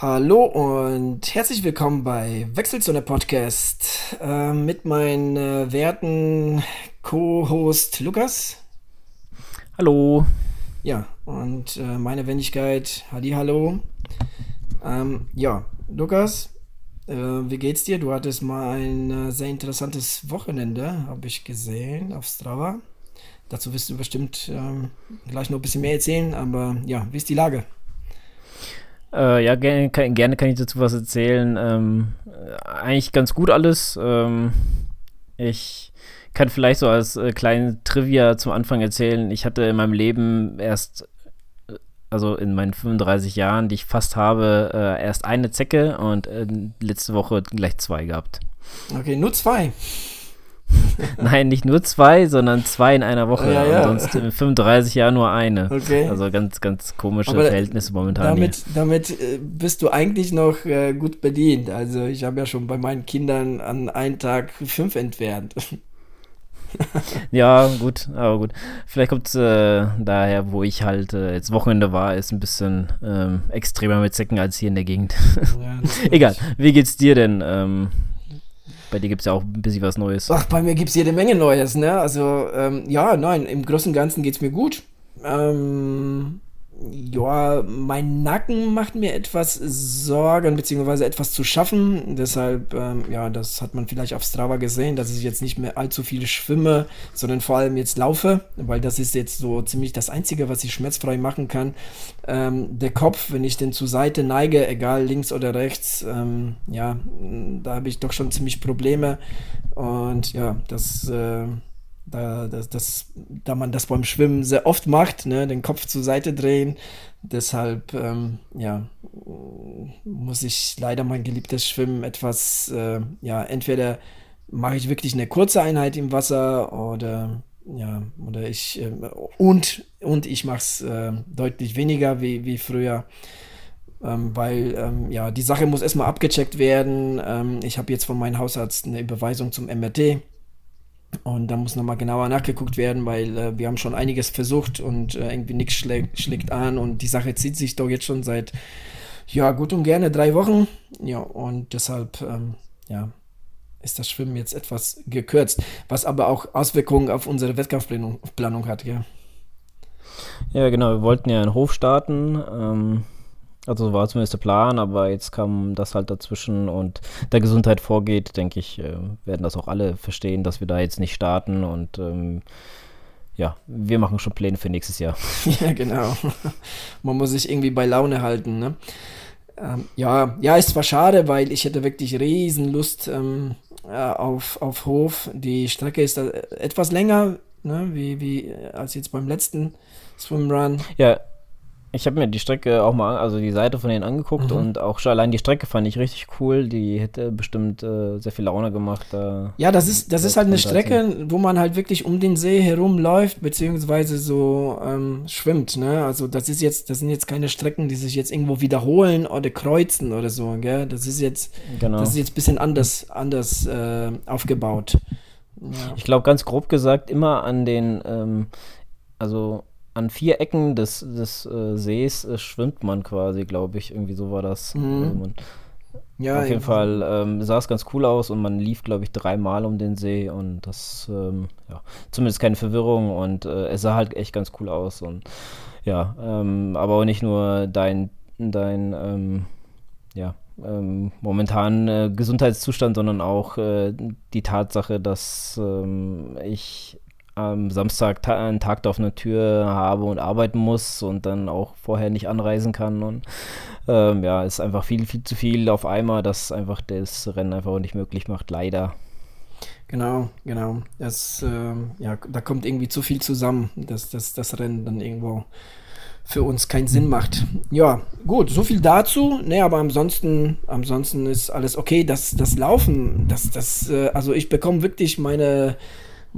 Hallo und herzlich willkommen bei Wechselzone Podcast äh, mit meinem äh, werten Co-Host Lukas. Hallo. Ja, und äh, meine Wendigkeit, Hadi, hallo. Ähm, ja, Lukas, äh, wie geht's dir? Du hattest mal ein äh, sehr interessantes Wochenende, habe ich gesehen, auf Strava. Dazu wirst du bestimmt ähm, gleich noch ein bisschen mehr erzählen, aber ja, wie ist die Lage? Äh, ja, gerne kann, gerne kann, ich dazu was erzählen. Ähm, eigentlich ganz gut alles. Ähm, ich kann vielleicht so als äh, kleine Trivia zum Anfang erzählen. Ich hatte in meinem Leben erst, äh, also in meinen 35 Jahren, die ich fast habe, äh, erst eine Zecke und äh, letzte Woche gleich zwei gehabt. Okay, nur zwei. Nein, nicht nur zwei, sondern zwei in einer Woche. Ja, ja. Und sonst in 35 Jahren nur eine. Okay. Also ganz, ganz komische Aber Verhältnisse momentan. Damit, hier. damit äh, bist du eigentlich noch äh, gut bedient. Also ich habe ja schon bei meinen Kindern an einem Tag fünf entfernt. Ja, gut, aber gut. Vielleicht kommt es äh, daher, wo ich halt äh, jetzt Wochenende war, ist ein bisschen ähm, extremer mit Zecken als hier in der Gegend. Ja, Egal, wie geht's dir denn? Ähm, bei dir gibt es ja auch ein bisschen was Neues. Ach, bei mir gibt es jede Menge Neues, ne? Also, ähm, ja, nein, im Großen und Ganzen geht es mir gut. Ähm, ja, mein Nacken macht mir etwas Sorgen, beziehungsweise etwas zu schaffen. Deshalb, ähm, ja, das hat man vielleicht auf Strava gesehen, dass ich jetzt nicht mehr allzu viel schwimme, sondern vor allem jetzt laufe, weil das ist jetzt so ziemlich das Einzige, was ich schmerzfrei machen kann. Ähm, der Kopf, wenn ich den zur Seite neige, egal links oder rechts, ähm, ja, da habe ich doch schon ziemlich Probleme. Und ja, das, äh, da, das, das, da man das beim Schwimmen sehr oft macht, ne, den Kopf zur Seite drehen, deshalb, ähm, ja, muss ich leider mein geliebtes Schwimmen etwas, äh, ja, entweder mache ich wirklich eine kurze Einheit im Wasser oder, ja, oder ich, ähm, und, und ich mache es äh, deutlich weniger wie, wie früher. Ähm, weil ähm, ja, die Sache muss erstmal abgecheckt werden. Ähm, ich habe jetzt von meinem Hausarzt eine Überweisung zum MRT. Und da muss nochmal genauer nachgeguckt werden, weil äh, wir haben schon einiges versucht und äh, irgendwie nichts schlägt, schlägt an und die Sache zieht sich doch jetzt schon seit, ja, gut und gerne drei Wochen. Ja, und deshalb, ähm, ja, ist das Schwimmen jetzt etwas gekürzt, was aber auch Auswirkungen auf unsere Wettkampfplanung Planung hat, ja. Ja, genau, wir wollten ja einen Hof starten. Ähm, also war zumindest der Plan, aber jetzt kam das halt dazwischen und der Gesundheit vorgeht, denke ich, äh, werden das auch alle verstehen, dass wir da jetzt nicht starten und ähm, ja, wir machen schon Pläne für nächstes Jahr. Ja, genau. Man muss sich irgendwie bei Laune halten, ne? Ähm, ja, ja, ist zwar schade, weil ich hätte wirklich riesen Lust ähm, äh, auf, auf Hof. Die Strecke ist da etwas länger, ne, wie, wie äh, als jetzt beim letzten Swimrun. Ja, ich habe mir die Strecke auch mal, also die Seite von denen angeguckt Mhm. und auch schon allein die Strecke fand ich richtig cool. Die hätte bestimmt äh, sehr viel Laune gemacht. Da Ja, das ist, das ist halt eine Strecke, wo man halt wirklich um den See herumläuft, beziehungsweise so ähm, schwimmt, ne? Also das ist jetzt, das sind jetzt keine Strecken, die sich jetzt irgendwo wiederholen oder kreuzen oder so, gell? Das ist jetzt, genau. das ist jetzt ein bisschen anders, anders äh, aufgebaut. Ja. Ich glaube, ganz grob gesagt, immer an den, ähm, also an vier Ecken des, des äh, Sees äh, schwimmt man quasi, glaube ich. Irgendwie so war das. Mhm. Also man, Ja, auf jeden Fall ähm, sah es ganz cool aus und man lief, glaube ich, dreimal um den See und das, ähm, ja, zumindest keine Verwirrung und äh, es sah halt echt ganz cool aus und ja, ähm, aber auch nicht nur dein, dein, ähm, ja, ähm, momentan äh, Gesundheitszustand, sondern auch äh, die Tatsache, dass ähm, ich am Samstag ta einen Tag auf einer Tür habe und arbeiten muss und dann auch vorher nicht anreisen kann und ähm, ja, ist einfach viel, viel zu viel auf einmal, das einfach das Rennen einfach nicht möglich macht, leider. Genau, genau. Das, ähm, ja, da kommt irgendwie zu viel zusammen, dass, dass das Rennen dann irgendwo für uns keinen Sinn macht. Ja, gut, so viel dazu. Ne, aber ansonsten, ansonsten ist alles okay. Das, das Laufen, das, das, äh, also ich bekomme wirklich meine,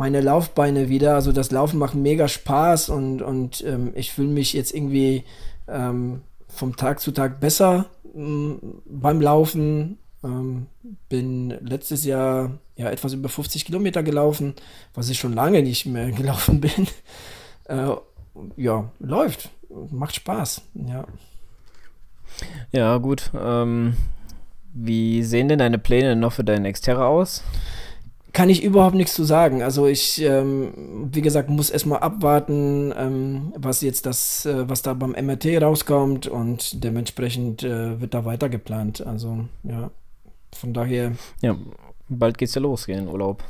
meine Laufbeine wieder. Also das Laufen macht mega Spaß und, und ähm, ich fühle mich jetzt irgendwie ähm, vom Tag zu Tag besser ähm, beim Laufen. Ähm, bin letztes Jahr ja etwas über 50 Kilometer gelaufen, was ich schon lange nicht mehr gelaufen bin. Äh, ja, läuft. Macht Spaß. Ja. Ja, gut. Ähm, wie sehen denn deine Pläne noch für deinen Xterra aus? Kann ich überhaupt nichts zu sagen. Also ich, ähm, wie gesagt, muss erstmal abwarten, ähm, was jetzt das, äh, was da beim MRT rauskommt und dementsprechend äh, wird da weiter geplant. Also ja, von daher. Ja, bald geht's ja los, in den Urlaub.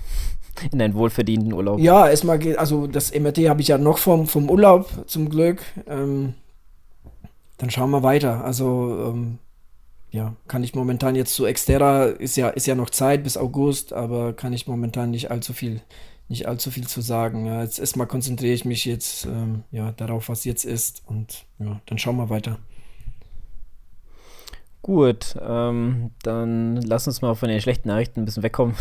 In einen wohlverdienten Urlaub. Ja, erstmal geht, also das MRT habe ich ja noch vom, vom Urlaub zum Glück. Ähm, dann schauen wir weiter. Also ähm, ja, kann ich momentan jetzt zu Exterra, ist ja, ist ja noch Zeit bis August, aber kann ich momentan nicht allzu viel, nicht allzu viel zu sagen. Ja, jetzt erstmal konzentriere ich mich jetzt ähm, ja, darauf, was jetzt ist und ja, dann schauen wir weiter. Gut, ähm, dann lass uns mal von den schlechten Nachrichten ein bisschen wegkommen.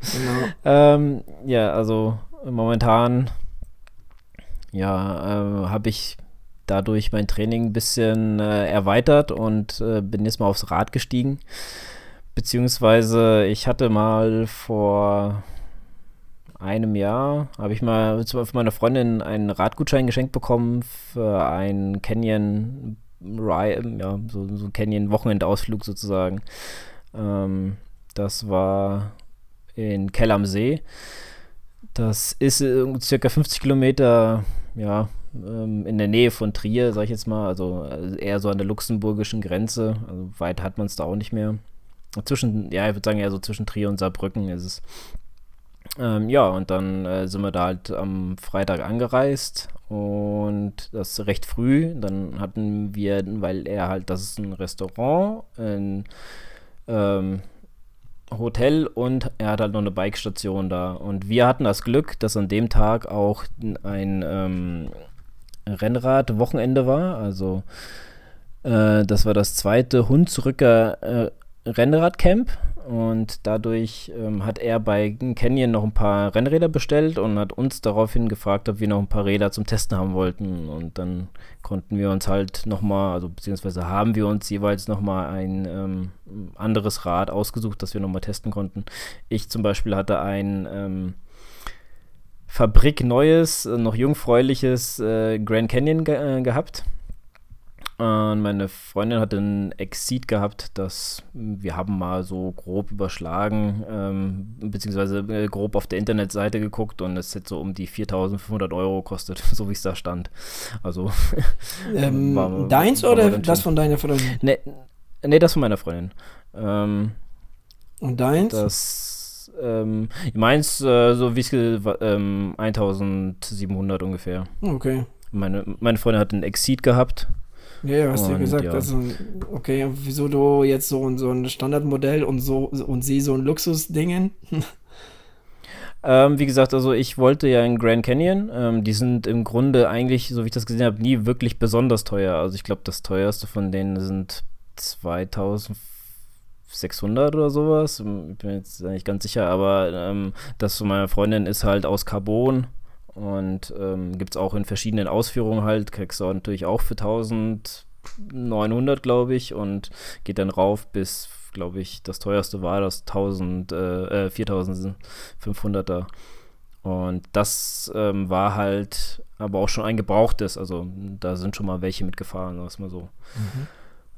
genau. ähm, ja, also momentan ja, äh, habe ich dadurch mein Training ein bisschen äh, erweitert und äh, bin jetzt mal aufs Rad gestiegen. Beziehungsweise ich hatte mal vor einem Jahr, habe ich mal von meiner Freundin einen Radgutschein geschenkt bekommen für einen Canyon ja, so, so Canyon-Wochenendausflug sozusagen. Ähm, das war in Kell am See. Das ist äh, circa 50 Kilometer, ja, ähm, in der Nähe von Trier, sag ich jetzt mal, also äh, eher so an der luxemburgischen Grenze. Also weit hat man es da auch nicht mehr. Zwischen, ja, ich würde sagen, eher so zwischen Trier und Saarbrücken ist es. Ähm, ja, und dann äh, sind wir da halt am Freitag angereist und das recht früh. Dann hatten wir, weil er halt, das ist ein Restaurant, ein ähm, Hotel und er hat halt noch eine Bikestation da. Und wir hatten das Glück, dass an dem Tag auch ein ähm, Rennrad-Wochenende war. Also äh, das war das zweite Hunsrücker äh, Rennradcamp und dadurch ähm, hat er bei Canyon noch ein paar Rennräder bestellt und hat uns daraufhin gefragt, ob wir noch ein paar Räder zum Testen haben wollten. Und dann konnten wir uns halt nochmal, also beziehungsweise haben wir uns jeweils nochmal ein ähm, anderes Rad ausgesucht, das wir nochmal testen konnten. Ich zum Beispiel hatte ein ähm, Fabrik neues, äh, noch jungfräuliches äh, Grand Canyon ge äh, gehabt. Und meine Freundin hatte ein Exit gehabt, das wir haben mal so grob überschlagen, ähm, beziehungsweise äh, grob auf der Internetseite geguckt und es hätte so um die 4500 Euro kostet, so wie es da stand. Also. Ähm, war, deins war oder das von deiner Freundin? Nee, nee, das von meiner Freundin. Ähm, und deins? Das ähm, ich meins, äh, so wie es ähm, 1700 ungefähr. Okay. Meine, meine Freundin hat einen Exceed gehabt. Ja, ja, hast du ja gesagt. Ja. Also, okay, wieso du jetzt so, so ein Standardmodell und so und sie so ein Luxusdingen? ähm, wie gesagt, also ich wollte ja in Grand Canyon. Ähm, die sind im Grunde eigentlich, so wie ich das gesehen habe, nie wirklich besonders teuer. Also ich glaube, das teuerste von denen sind 2000 600 oder sowas. Ich bin jetzt nicht ganz sicher, aber ähm, das von meiner Freundin ist halt aus Carbon und ähm, gibt es auch in verschiedenen Ausführungen halt. Kriegst du natürlich auch für 1900, glaube ich, und geht dann rauf bis, glaube ich, das teuerste war das 1000, äh, 4500er. Äh, und das ähm, war halt aber auch schon ein gebrauchtes, also da sind schon mal welche mitgefahren, sagen wir mal so. Mhm.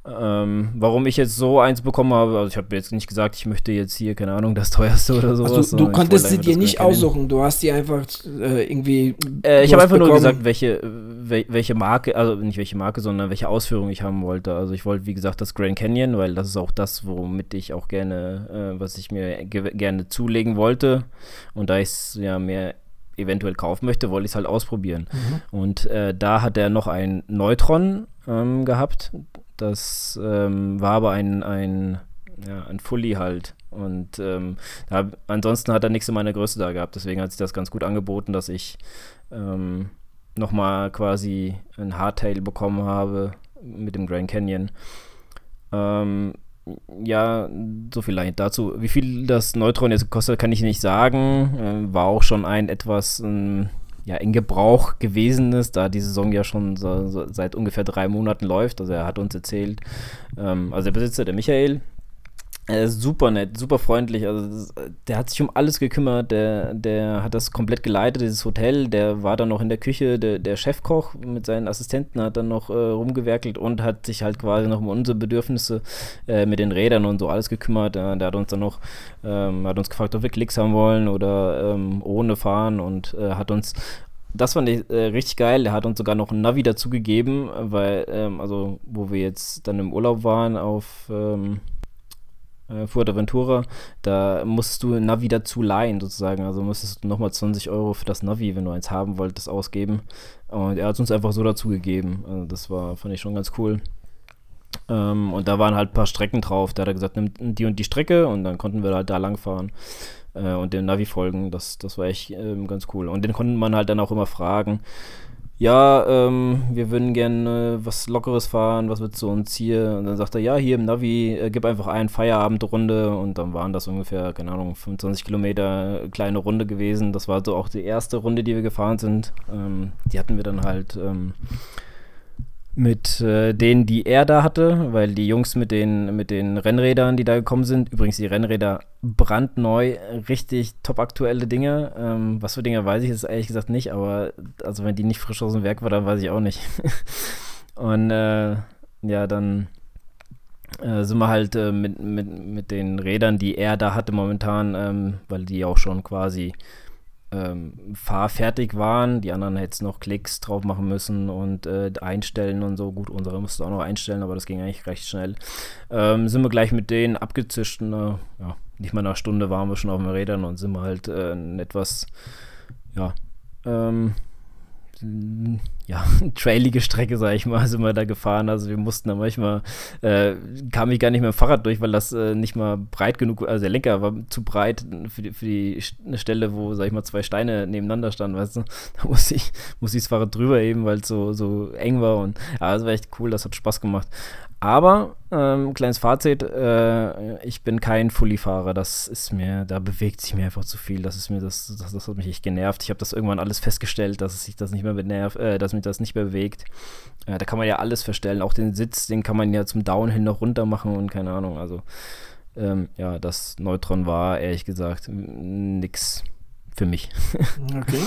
Ähm, warum ich jetzt so eins bekommen habe, also ich habe jetzt nicht gesagt, ich möchte jetzt hier, keine Ahnung, das teuerste oder sowas. Also, du konntest sie dir nicht aussuchen, du hast die einfach äh, irgendwie. Äh, ich habe einfach bekommen. nur gesagt, welche, wel, welche Marke, also nicht welche Marke, sondern welche Ausführung ich haben wollte. Also ich wollte, wie gesagt, das Grand Canyon, weil das ist auch das, womit ich auch gerne, äh, was ich mir gerne zulegen wollte. Und da ich es ja mehr eventuell kaufen möchte, wollte ich es halt ausprobieren. Mhm. Und äh, da hat er noch ein Neutron ähm, gehabt. Das ähm, war aber ein, ein, ja, ein Fully halt. Und ähm, da, ansonsten hat er nichts in meiner Größe da gehabt. Deswegen hat sich das ganz gut angeboten, dass ich ähm, nochmal quasi ein Hardtail bekommen habe mit dem Grand Canyon. Ähm, ja, so viel dazu. Wie viel das Neutron jetzt kostet, kann ich nicht sagen. Äh, war auch schon ein etwas ähm, ja, in Gebrauch gewesen ist, da die Saison ja schon so, so seit ungefähr drei Monaten läuft. Also er hat uns erzählt, ähm, also der Besitzer, der Michael, äh, super nett, super freundlich. Also der hat sich um alles gekümmert. Der, der hat das komplett geleitet, dieses Hotel. Der war dann noch in der Küche. Der, der Chefkoch mit seinen Assistenten hat dann noch äh, rumgewerkelt und hat sich halt quasi noch um unsere Bedürfnisse äh, mit den Rädern und so alles gekümmert. der hat uns dann noch, ähm, hat uns gefragt, ob wir Klicks haben wollen oder ähm, ohne fahren und äh, hat uns das fand ich äh, richtig geil. Er hat uns sogar noch ein Navi dazugegeben, weil, ähm, also, wo wir jetzt dann im Urlaub waren auf, ähm, äh, Fuerteventura, da musstest du ein Navi dazu leihen, sozusagen. Also musstest du nochmal 20 Euro für das Navi, wenn du eins haben wolltest, ausgeben. Und er hat es uns einfach so dazu gegeben. Also das war, fand ich schon ganz cool. Ähm, und da waren halt ein paar Strecken drauf. Da hat er gesagt, nimm die und die Strecke und dann konnten wir halt da lang fahren äh, und dem Navi folgen. Das, das war echt ähm, ganz cool. Und den konnte man halt dann auch immer fragen ja, ähm, wir würden gerne äh, was Lockeres fahren, was wird zu uns hier? Und dann sagt er, ja, hier im Navi, äh, gib einfach ein Feierabendrunde und dann waren das ungefähr, keine Ahnung, 25 Kilometer äh, kleine Runde gewesen. Das war so auch die erste Runde, die wir gefahren sind. Ähm, die hatten wir dann halt ähm, mit äh, denen, die er da hatte, weil die Jungs mit den, mit den Rennrädern, die da gekommen sind, übrigens die Rennräder brandneu, richtig top aktuelle Dinge. Ähm, was für Dinge weiß ich jetzt ehrlich gesagt nicht, aber also wenn die nicht frisch aus dem Werk war, dann weiß ich auch nicht. Und äh, ja, dann äh, sind wir halt äh, mit, mit, mit den Rädern, die er da hatte momentan, ähm, weil die auch schon quasi ähm, fahrfertig waren. Die anderen hätten noch Klicks drauf machen müssen und äh, einstellen und so. Gut, unsere mussten auch noch einstellen, aber das ging eigentlich recht schnell. Ähm, sind wir gleich mit denen abgezischt. Äh, ja, nicht mal eine Stunde waren wir schon auf den Rädern und sind wir halt äh, etwas, ja, ähm, ja, trailige Strecke, sag ich mal, sind wir da gefahren. Also wir mussten da manchmal, äh, kam ich gar nicht mehr im Fahrrad durch, weil das äh, nicht mal breit genug, also der Lenker war zu breit für die, für die Stelle, wo, sag ich mal, zwei Steine nebeneinander standen, weißt du. Da musste ich, musste ich das Fahrrad drüber eben, weil es so, so eng war und ja, das war echt cool, das hat Spaß gemacht. Aber, ähm, kleines Fazit, äh, ich bin kein Fully-Fahrer. Das ist mir, da bewegt sich mir einfach zu viel. Das ist mir, das, das, das hat mich echt genervt. Ich habe das irgendwann alles festgestellt, dass sich das nicht mehr benervt, äh, dass mich das nicht mehr bewegt. Äh, da kann man ja alles verstellen. Auch den Sitz, den kann man ja zum Downhill noch runter machen und keine Ahnung. Also, ähm, ja, das Neutron war ehrlich gesagt nix für mich. okay.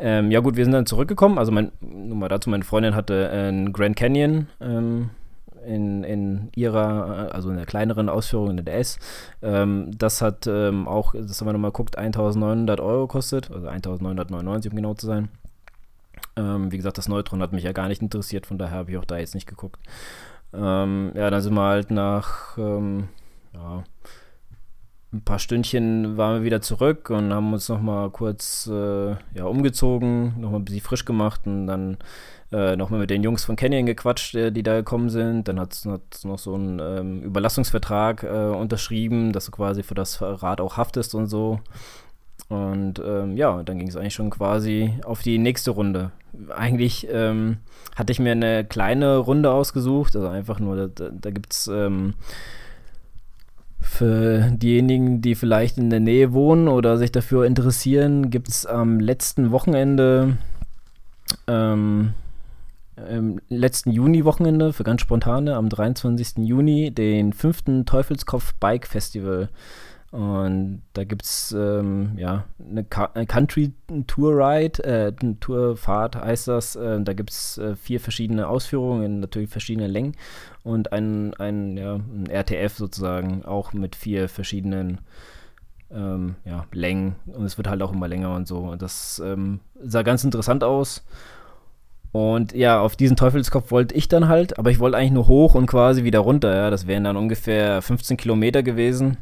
Ähm, ja gut, wir sind dann zurückgekommen. Also mein, nur mal dazu, meine Freundin hatte einen Grand Canyon ähm, in, in ihrer, also in der kleineren Ausführung in der S. Ähm, das hat ähm, auch, das haben wir nochmal geguckt, 1900 Euro kostet, also 1999 um genau zu sein. Ähm, wie gesagt, das Neutron hat mich ja gar nicht interessiert, von daher habe ich auch da jetzt nicht geguckt. Ähm, ja, dann sind wir halt nach, ähm, ja, ein paar Stündchen waren wir wieder zurück und haben uns nochmal kurz äh, ja, umgezogen, nochmal ein bisschen frisch gemacht und dann äh, nochmal mit den Jungs von Canyon gequatscht, äh, die da gekommen sind. Dann hat es noch so einen ähm, Überlassungsvertrag äh, unterschrieben, dass du quasi für das Rad auch haftest und so. Und ähm, ja, dann ging es eigentlich schon quasi auf die nächste Runde. Eigentlich ähm, hatte ich mir eine kleine Runde ausgesucht, also einfach nur, da, da gibt es ähm, für diejenigen, die vielleicht in der Nähe wohnen oder sich dafür interessieren, gibt es am letzten Wochenende ähm, im letzten Juni-Wochenende für ganz spontane, am 23. Juni, den fünften Teufelskopf Bike Festival. Und da gibt es ähm, ja, eine, eine Country Tour Ride, äh, Tourfahrt heißt das. Äh, da gibt es äh, vier verschiedene Ausführungen in natürlich verschiedenen Längen und ein, ein, ja, ein RTF sozusagen, auch mit vier verschiedenen ähm, ja, Längen. Und es wird halt auch immer länger und so. Und das ähm, sah ganz interessant aus. Und ja, auf diesen Teufelskopf wollte ich dann halt, aber ich wollte eigentlich nur hoch und quasi wieder runter. Ja, das wären dann ungefähr 15 Kilometer gewesen.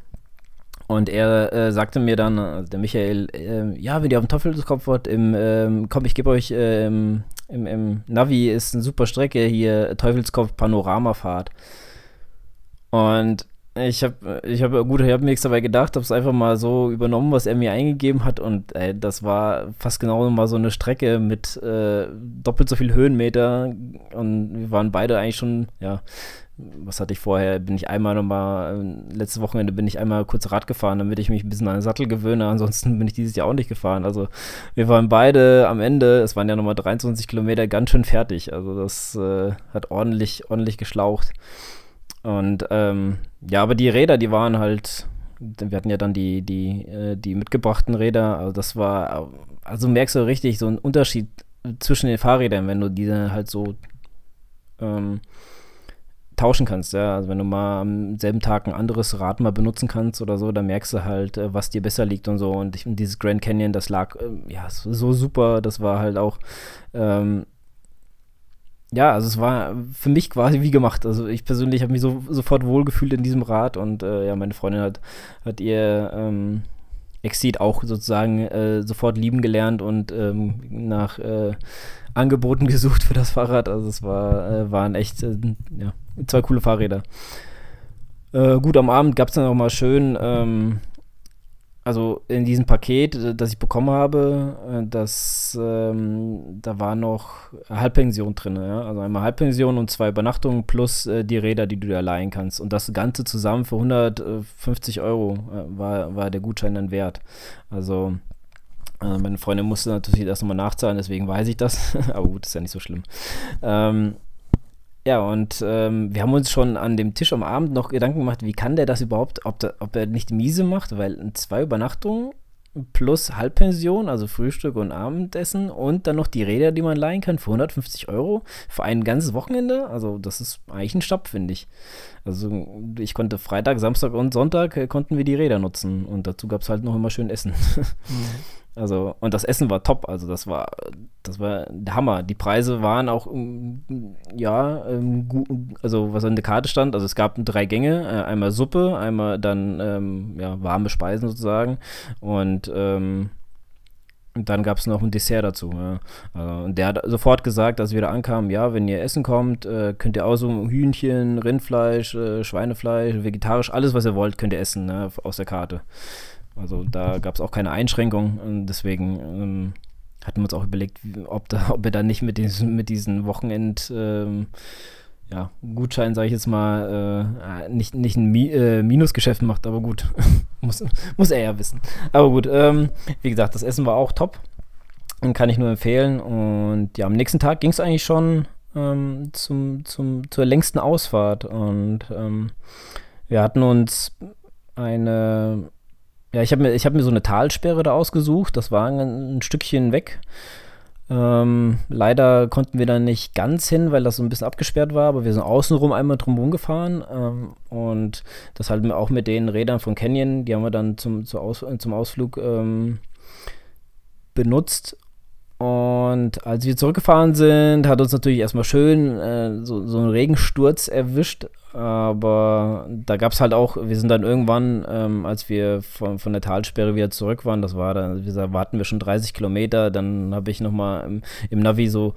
Und er äh, sagte mir dann, also der Michael, äh, ja, wenn ihr auf den Teufelskopf wollt, im, ähm, komm, ich gebe euch ähm, im, im, Navi ist eine super Strecke hier, Teufelskopf Panoramafahrt. Und ich habe, ich habe, gut, ich habe mir nichts dabei gedacht, habe es einfach mal so übernommen, was er mir eingegeben hat und ey, das war fast genau mal so eine Strecke mit äh, doppelt so viel Höhenmeter und wir waren beide eigentlich schon, ja, was hatte ich vorher? Bin ich einmal nochmal, äh, letztes Wochenende bin ich einmal kurz Rad gefahren, damit ich mich ein bisschen an den Sattel gewöhne. Ansonsten bin ich dieses Jahr auch nicht gefahren. Also wir waren beide am Ende, es waren ja nochmal 23 Kilometer, ganz schön fertig. Also das äh, hat ordentlich, ordentlich geschlaucht. Und ähm, ja, aber die Räder, die waren halt, wir hatten ja dann die, die, äh, die mitgebrachten Räder, also das war, also merkst du richtig so einen Unterschied zwischen den Fahrrädern, wenn du diese halt so ähm, tauschen kannst, ja. Also wenn du mal am selben Tag ein anderes Rad mal benutzen kannst oder so, dann merkst du halt, äh, was dir besser liegt und so. Und, ich, und dieses Grand Canyon, das lag äh, ja so super. Das war halt auch ähm, ja, also es war für mich quasi wie gemacht. Also ich persönlich habe mich so sofort wohlgefühlt in diesem Rad und äh, ja, meine Freundin hat, hat ihr ähm, Exceed auch sozusagen äh, sofort lieben gelernt und ähm, nach äh, Angeboten gesucht für das Fahrrad. Also es war, äh, waren echt äh, ja, zwei coole Fahrräder. Äh, gut, am Abend gab es dann auch mal schön ähm, also in diesem Paket, äh, das ich bekommen habe, äh, das, ähm, da war noch Halbpension drin. Ja? Also einmal Halbpension und zwei Übernachtungen plus äh, die Räder, die du dir leihen kannst. Und das Ganze zusammen für 150 Euro war, war der Gutschein dann wert. Also äh, meine Freundin musste natürlich erst nochmal nachzahlen, deswegen weiß ich das. Aber gut, ist ja nicht so schlimm. Ähm, ja, und ähm, wir haben uns schon an dem Tisch am Abend noch Gedanken gemacht, wie kann der das überhaupt, ob, da, ob er nicht miese macht, weil zwei Übernachtungen plus Halbpension, also Frühstück und Abendessen und dann noch die Räder, die man leihen kann für 150 Euro für ein ganzes Wochenende. Also das ist eigentlich ein Stopp, finde ich. Also ich konnte Freitag, Samstag und Sonntag äh, konnten wir die Räder nutzen und dazu gab es halt noch immer schön Essen. Mhm. Also, und das Essen war top. Also, das war, das war der Hammer. Die Preise waren auch, mm, ja, ähm, gut, also, was an der Karte stand. Also, es gab drei Gänge: äh, einmal Suppe, einmal dann, ähm, ja, warme Speisen sozusagen. Und, ähm, und dann gab es noch ein Dessert dazu. Ja. Also, und der hat sofort gesagt, als wir da ankamen, ja, wenn ihr essen kommt, äh, könnt ihr auch so Hühnchen, Rindfleisch, äh, Schweinefleisch, vegetarisch, alles, was ihr wollt, könnt ihr essen ne, aus der Karte. Also da gab es auch keine Einschränkung. Und deswegen ähm, hatten wir uns auch überlegt, ob, da, ob wir da nicht mit diesen, mit diesen Wochenend ähm, ja, Gutschein, sage ich jetzt mal, äh, nicht, nicht ein Mi äh, Minusgeschäft macht, aber gut, muss, muss er ja wissen. Aber gut, ähm, wie gesagt, das Essen war auch top kann ich nur empfehlen. Und ja, am nächsten Tag ging es eigentlich schon ähm, zum, zum, zur längsten Ausfahrt und ähm, wir hatten uns eine ja, ich habe mir, hab mir so eine Talsperre da ausgesucht. Das war ein, ein Stückchen weg. Ähm, leider konnten wir da nicht ganz hin, weil das so ein bisschen abgesperrt war, aber wir sind außenrum einmal drumherum gefahren ähm, und das halt auch mit den Rädern von Canyon, die haben wir dann zum, Aus, zum Ausflug ähm, benutzt und als wir zurückgefahren sind, hat uns natürlich erstmal schön äh, so, so ein Regensturz erwischt. Aber da gab es halt auch, wir sind dann irgendwann, ähm, als wir von, von der Talsperre wieder zurück waren, das war dann, gesagt, warten wir schon 30 Kilometer, dann habe ich nochmal im, im Navi so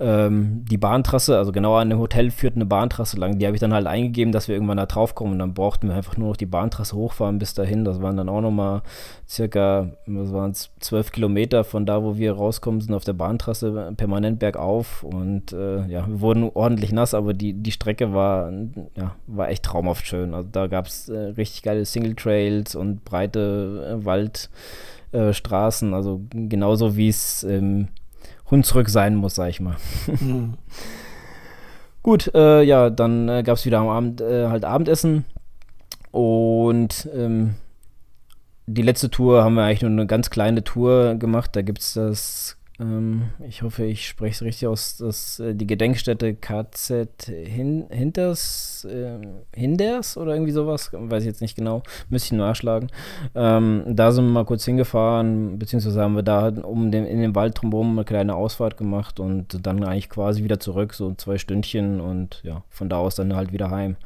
ähm, die Bahntrasse, also genau an dem Hotel führt eine Bahntrasse lang. Die habe ich dann halt eingegeben, dass wir irgendwann da drauf kommen. Und dann brauchten wir einfach nur noch die Bahntrasse hochfahren bis dahin. Das waren dann auch nochmal circa, was waren es, zwölf Kilometer von da, wo wir rauskommen, sind auf der Bahntrasse permanent bergauf. Und äh, ja, wir wurden ordentlich nass, aber die, die Strecke war, ja, war echt traumhaft schön. Also da gab es äh, richtig geile Single Trails und breite äh, Waldstraßen. Also genauso wie es ähm, Hunsrück sein muss, sag ich mal. Mhm. Gut, äh, ja, dann äh, gab es wieder am Abend äh, halt Abendessen. Und ähm, die letzte Tour haben wir eigentlich nur eine ganz kleine Tour gemacht. Da gibt es das ähm, ich hoffe, ich spreche es richtig aus, dass äh, die Gedenkstätte KZ Hin Hinters, äh, Hinders oder irgendwie sowas, weiß ich jetzt nicht genau, müsste ich nachschlagen. Ähm, da sind wir mal kurz hingefahren, beziehungsweise haben wir da um den, in den Wald drumherum eine kleine Ausfahrt gemacht und dann eigentlich quasi wieder zurück, so zwei Stündchen und ja, von da aus dann halt wieder heim.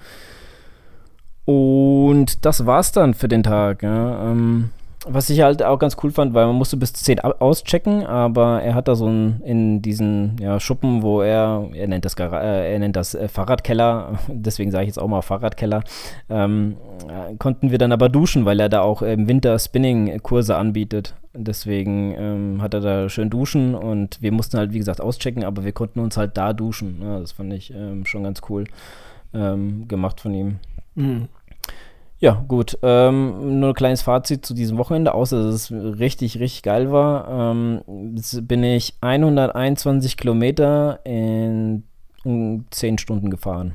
Und das war's dann für den Tag. Ja. Ähm, was ich halt auch ganz cool fand, weil man musste bis 10 auschecken, aber er hat da so ein, in diesen ja, Schuppen, wo er, er nennt das, äh, er nennt das äh, Fahrradkeller, deswegen sage ich jetzt auch mal Fahrradkeller, ähm, äh, konnten wir dann aber duschen, weil er da auch im Winter Spinning-Kurse anbietet. Deswegen ähm, hat er da schön duschen und wir mussten halt, wie gesagt, auschecken, aber wir konnten uns halt da duschen. Ja, das fand ich ähm, schon ganz cool ähm, gemacht von ihm. Mhm. Ja, gut. Ähm, nur ein kleines Fazit zu diesem Wochenende, außer dass es richtig, richtig geil war. Ähm, bin ich 121 Kilometer in 10 Stunden gefahren.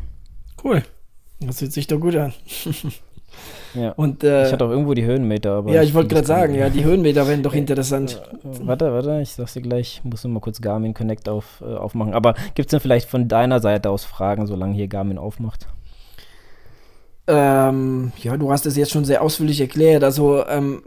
Cool. Das hört sich doch gut an. Ja. Und, äh, ich hatte auch irgendwo die Höhenmeter. Aber ja, ich, ich wollte gerade sagen, ja, die Höhenmeter wären doch interessant. Äh, äh, warte, warte, ich sag's dir gleich. Ich muss nur mal kurz Garmin Connect auf, äh, aufmachen. Aber gibt es denn vielleicht von deiner Seite aus Fragen, solange hier Garmin aufmacht? Ähm, ja, du hast es jetzt schon sehr ausführlich erklärt. Also, ähm,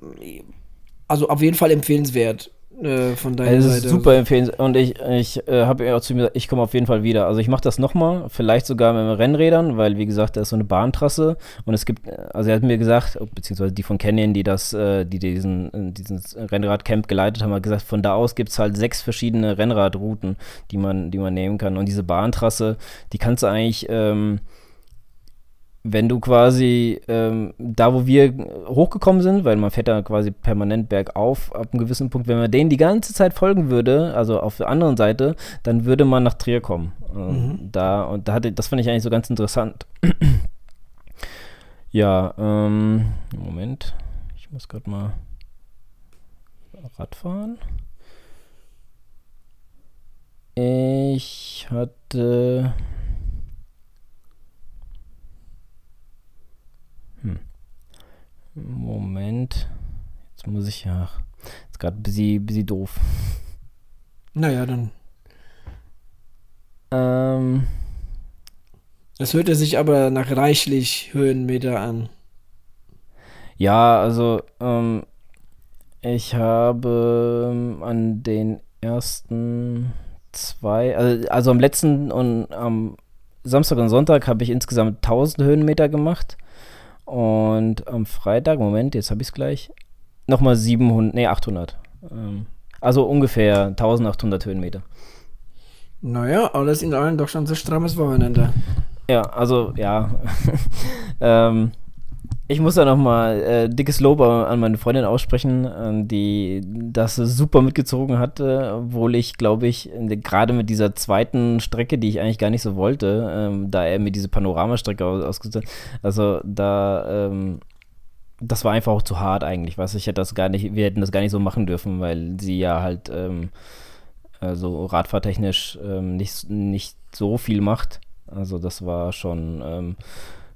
also auf jeden Fall empfehlenswert äh, von deiner Seite. Es ist super empfehlenswert und ich, ich äh, habe ja auch zu mir gesagt, ich komme auf jeden Fall wieder. Also ich mache das nochmal, vielleicht sogar mit Rennrädern, weil wie gesagt, da ist so eine Bahntrasse und es gibt, also er hat mir gesagt, beziehungsweise die von Canyon, die das, äh, die diesen, diesen Rennradcamp geleitet haben, hat gesagt, von da aus gibt es halt sechs verschiedene Rennradrouten, die man, die man nehmen kann. Und diese Bahntrasse, die kannst du eigentlich ähm, wenn du quasi ähm, da, wo wir hochgekommen sind, weil man fährt da quasi permanent bergauf ab einem gewissen Punkt, wenn man denen die ganze Zeit folgen würde, also auf der anderen Seite, dann würde man nach Trier kommen. Äh, mhm. Da und da hatte, das fand ich eigentlich so ganz interessant. ja, ähm, Moment, ich muss gerade mal Radfahren. Ich hatte Moment. Jetzt muss ich ja. Ist gerade ein bisschen, bisschen doof. Naja, dann. Ähm. Es hörte sich aber nach reichlich Höhenmeter an. Ja, also, ähm, ich habe ähm, an den ersten zwei, also, also am letzten und am Samstag und Sonntag habe ich insgesamt 1000 Höhenmeter gemacht. Und am Freitag, Moment, jetzt habe ich es gleich, nochmal 700, nee, 800. Ähm, also ungefähr 1800 Höhenmeter. Naja, alles in allem doch schon so strammes Wochenende. Ja, also ja. ähm, ich muss da nochmal äh, dickes Lob an meine Freundin aussprechen, äh, die das super mitgezogen hat, äh, obwohl ich, glaube ich, gerade mit dieser zweiten Strecke, die ich eigentlich gar nicht so wollte, ähm, da er mir diese Panoramastrecke aus hat, also da, ähm, das war einfach auch zu hart eigentlich, was ich hätte das gar nicht, wir hätten das gar nicht so machen dürfen, weil sie ja halt ähm, also radfahrtechnisch ähm, nicht, nicht so viel macht. Also das war schon ähm,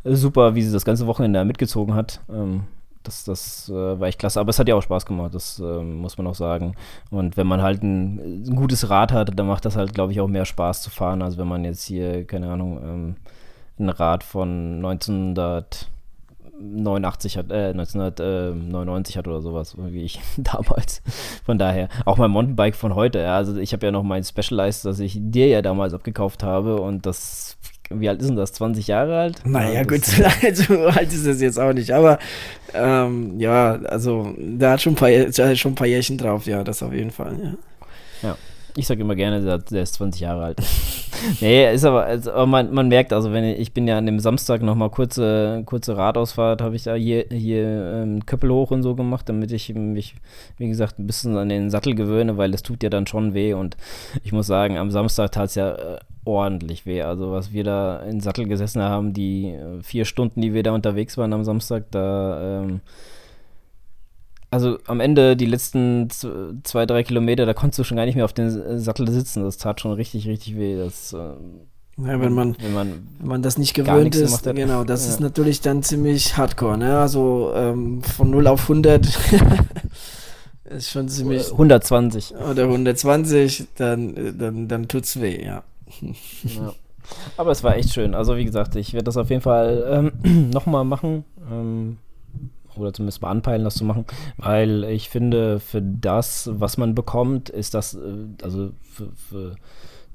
super, wie sie das ganze Wochenende mitgezogen hat. Ähm, das, das äh, war echt klasse. Aber es hat ja auch Spaß gemacht, das äh, muss man auch sagen. Und wenn man halt ein, ein, gutes Rad hat, dann macht das halt, glaube ich, auch mehr Spaß zu fahren, als wenn man jetzt hier, keine Ahnung, ähm, ein Rad von 1989 hat, äh, 1999 hat oder sowas, wie ich damals. Von daher, auch mein Mountainbike von heute, ja, also ich habe ja noch mein Specialized, das ich dir ja damals abgekauft habe und das wie alt ist denn das? 20 Jahre alt? Naja, ja, gut, so alt ist es jetzt auch nicht. Aber ähm, ja, also da hat schon ein, paar, schon ein paar Jährchen drauf, ja, das auf jeden Fall, ja. Ja. Ich sage immer gerne, der, der, ist 20 Jahre alt. nee, ist aber, also, aber man, man, merkt, also wenn ich, ich bin ja an dem Samstag nochmal kurze, kurze Radausfahrt, habe ich da hier, hier ähm, Köppel hoch und so gemacht, damit ich mich, wie gesagt, ein bisschen an den Sattel gewöhne, weil es tut ja dann schon weh und ich muss sagen, am Samstag tat es ja äh, ordentlich weh. Also was wir da in Sattel gesessen haben, die äh, vier Stunden, die wir da unterwegs waren am Samstag, da ähm, also am Ende die letzten zwei, drei Kilometer, da konntest du schon gar nicht mehr auf den Sattel sitzen. Das tat schon richtig, richtig weh. Das, äh, ja, wenn man, wenn man, wenn man das nicht gewöhnt ist, genau, das ja. ist natürlich dann ziemlich hardcore, ne? Also ähm, von 0 auf 100 ist schon ziemlich. 120. Oder 120, dann, dann, dann tut's weh, ja. ja. Aber es war echt schön. Also wie gesagt, ich werde das auf jeden Fall ähm, nochmal machen. Ähm, oder zumindest mal anpeilen, das zu machen, weil ich finde, für das, was man bekommt, ist das, äh, also für, für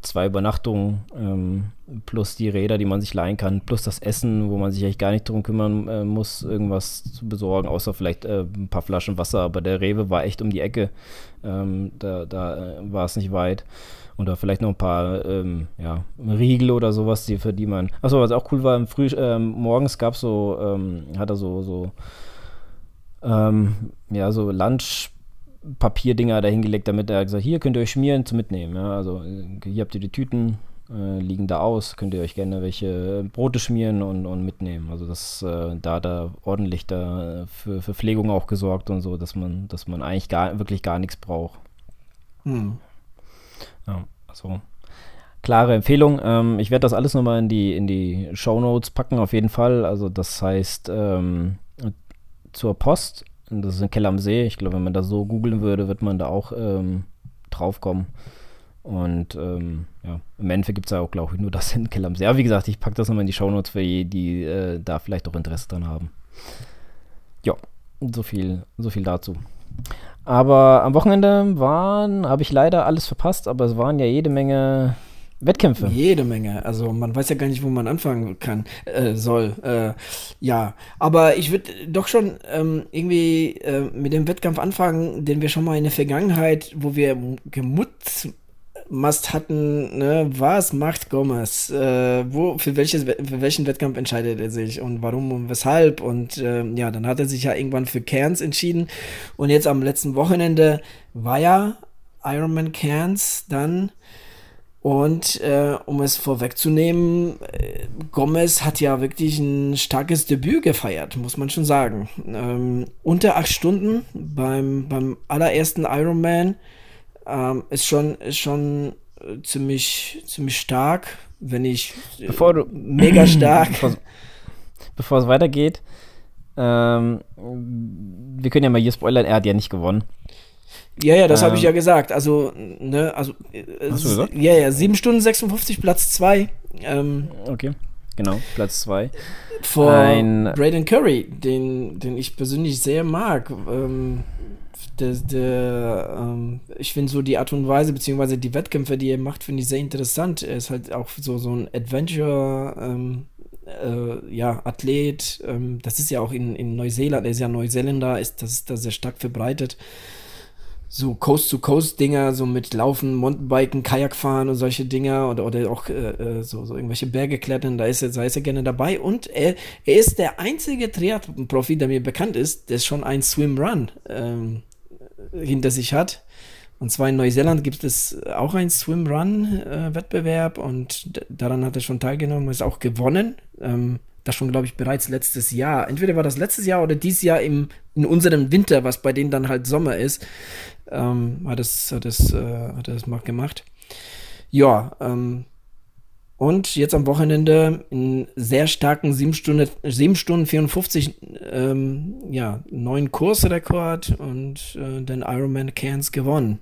zwei Übernachtungen ähm, plus die Räder, die man sich leihen kann, plus das Essen, wo man sich eigentlich gar nicht darum kümmern äh, muss, irgendwas zu besorgen, außer vielleicht äh, ein paar Flaschen Wasser. Aber der Rewe war echt um die Ecke. Ähm, da da äh, war es nicht weit. Und da vielleicht noch ein paar ähm, ja, Riegel oder sowas, die, für die man. Achso, was auch cool war, Früh, ähm, morgens gab es so, ähm, hat er so, so ähm, ja, so Lunchpapierdinger dahingelegt, damit er gesagt hier könnt ihr euch schmieren zum Mitnehmen. Ja? Also hier habt ihr die Tüten, äh, liegen da aus, könnt ihr euch gerne welche Brote schmieren und, und mitnehmen. Also das, äh, da er ordentlich da für Verpflegung auch gesorgt und so, dass man, dass man eigentlich gar, wirklich gar nichts braucht. Hm. Ja, also klare Empfehlung. Ähm, ich werde das alles nochmal in die, in die Show Notes packen, auf jeden Fall. Also, das heißt, ähm, zur Post, das ist in Keller am See. Ich glaube, wenn man das so googeln würde, wird man da auch ähm, draufkommen. Und ähm, ja, im Endeffekt gibt es ja auch, glaube ich, nur das in Keller am See. Aber wie gesagt, ich packe das nochmal in die Show Notes für die, die äh, da vielleicht auch Interesse dran haben. Ja, so viel, so viel dazu. Aber am Wochenende waren, habe ich leider alles verpasst, aber es waren ja jede Menge Wettkämpfe. Jede Menge. Also man weiß ja gar nicht, wo man anfangen kann, äh, soll. Äh, ja, aber ich würde doch schon ähm, irgendwie äh, mit dem Wettkampf anfangen, den wir schon mal in der Vergangenheit, wo wir gemutzt hatten, ne, was macht Gomez? Äh, wo, für, welches, für welchen Wettkampf entscheidet er sich und warum und weshalb? Und äh, ja, dann hat er sich ja irgendwann für Cairns entschieden. Und jetzt am letzten Wochenende war ja Ironman Cairns dann. Und äh, um es vorwegzunehmen, äh, Gomez hat ja wirklich ein starkes Debüt gefeiert, muss man schon sagen. Ähm, unter acht Stunden beim, beim allerersten Ironman ähm, ist schon, ist schon äh, ziemlich, ziemlich stark, wenn ich äh, bevor du, mega stark. bevor, es weitergeht, ähm, wir können ja mal hier spoilern, er hat ja nicht gewonnen. Ja, ja, das ähm, habe ich ja gesagt. Also, ne, also, äh, Hast du gesagt? ja, ja, 7 Stunden 56, Platz 2. Ähm, okay, genau, Platz 2. Vor Ein, Braden Curry, den, den ich persönlich sehr mag. Ähm, der, der ähm, ich finde so die Art und Weise, beziehungsweise die Wettkämpfe, die er macht, finde ich sehr interessant. Er ist halt auch so, so ein Adventure, ähm, äh, ja, Athlet. Ähm, das ist ja auch in, in Neuseeland, er ist ja Neuseeländer, ist, das ist da sehr stark verbreitet. So Coast-to-Coast-Dinger, so mit Laufen, Mountainbiken, Kajakfahren und solche Dinger oder, oder auch äh, äh, so, so irgendwelche Berge klettern, da ist, er, da ist er gerne dabei. Und er, er ist der einzige Triathlon-Profi, der mir bekannt ist, der schon ein Swim-Run ähm, hinter sich hat. Und zwar in Neuseeland gibt es auch einen Swim-Run-Wettbewerb und daran hat er schon teilgenommen, ist auch gewonnen. Ähm, das schon, glaube ich, bereits letztes Jahr. Entweder war das letztes Jahr oder dieses Jahr im, in unserem Winter, was bei denen dann halt Sommer ist, ähm, hat es hat es, äh, hat es mal gemacht. Ja, ähm, und jetzt am Wochenende in sehr starken 7 Stunden, 7 Stunden 54, ähm, ja, neuen Kursrekord und äh, den Ironman Cairns gewonnen.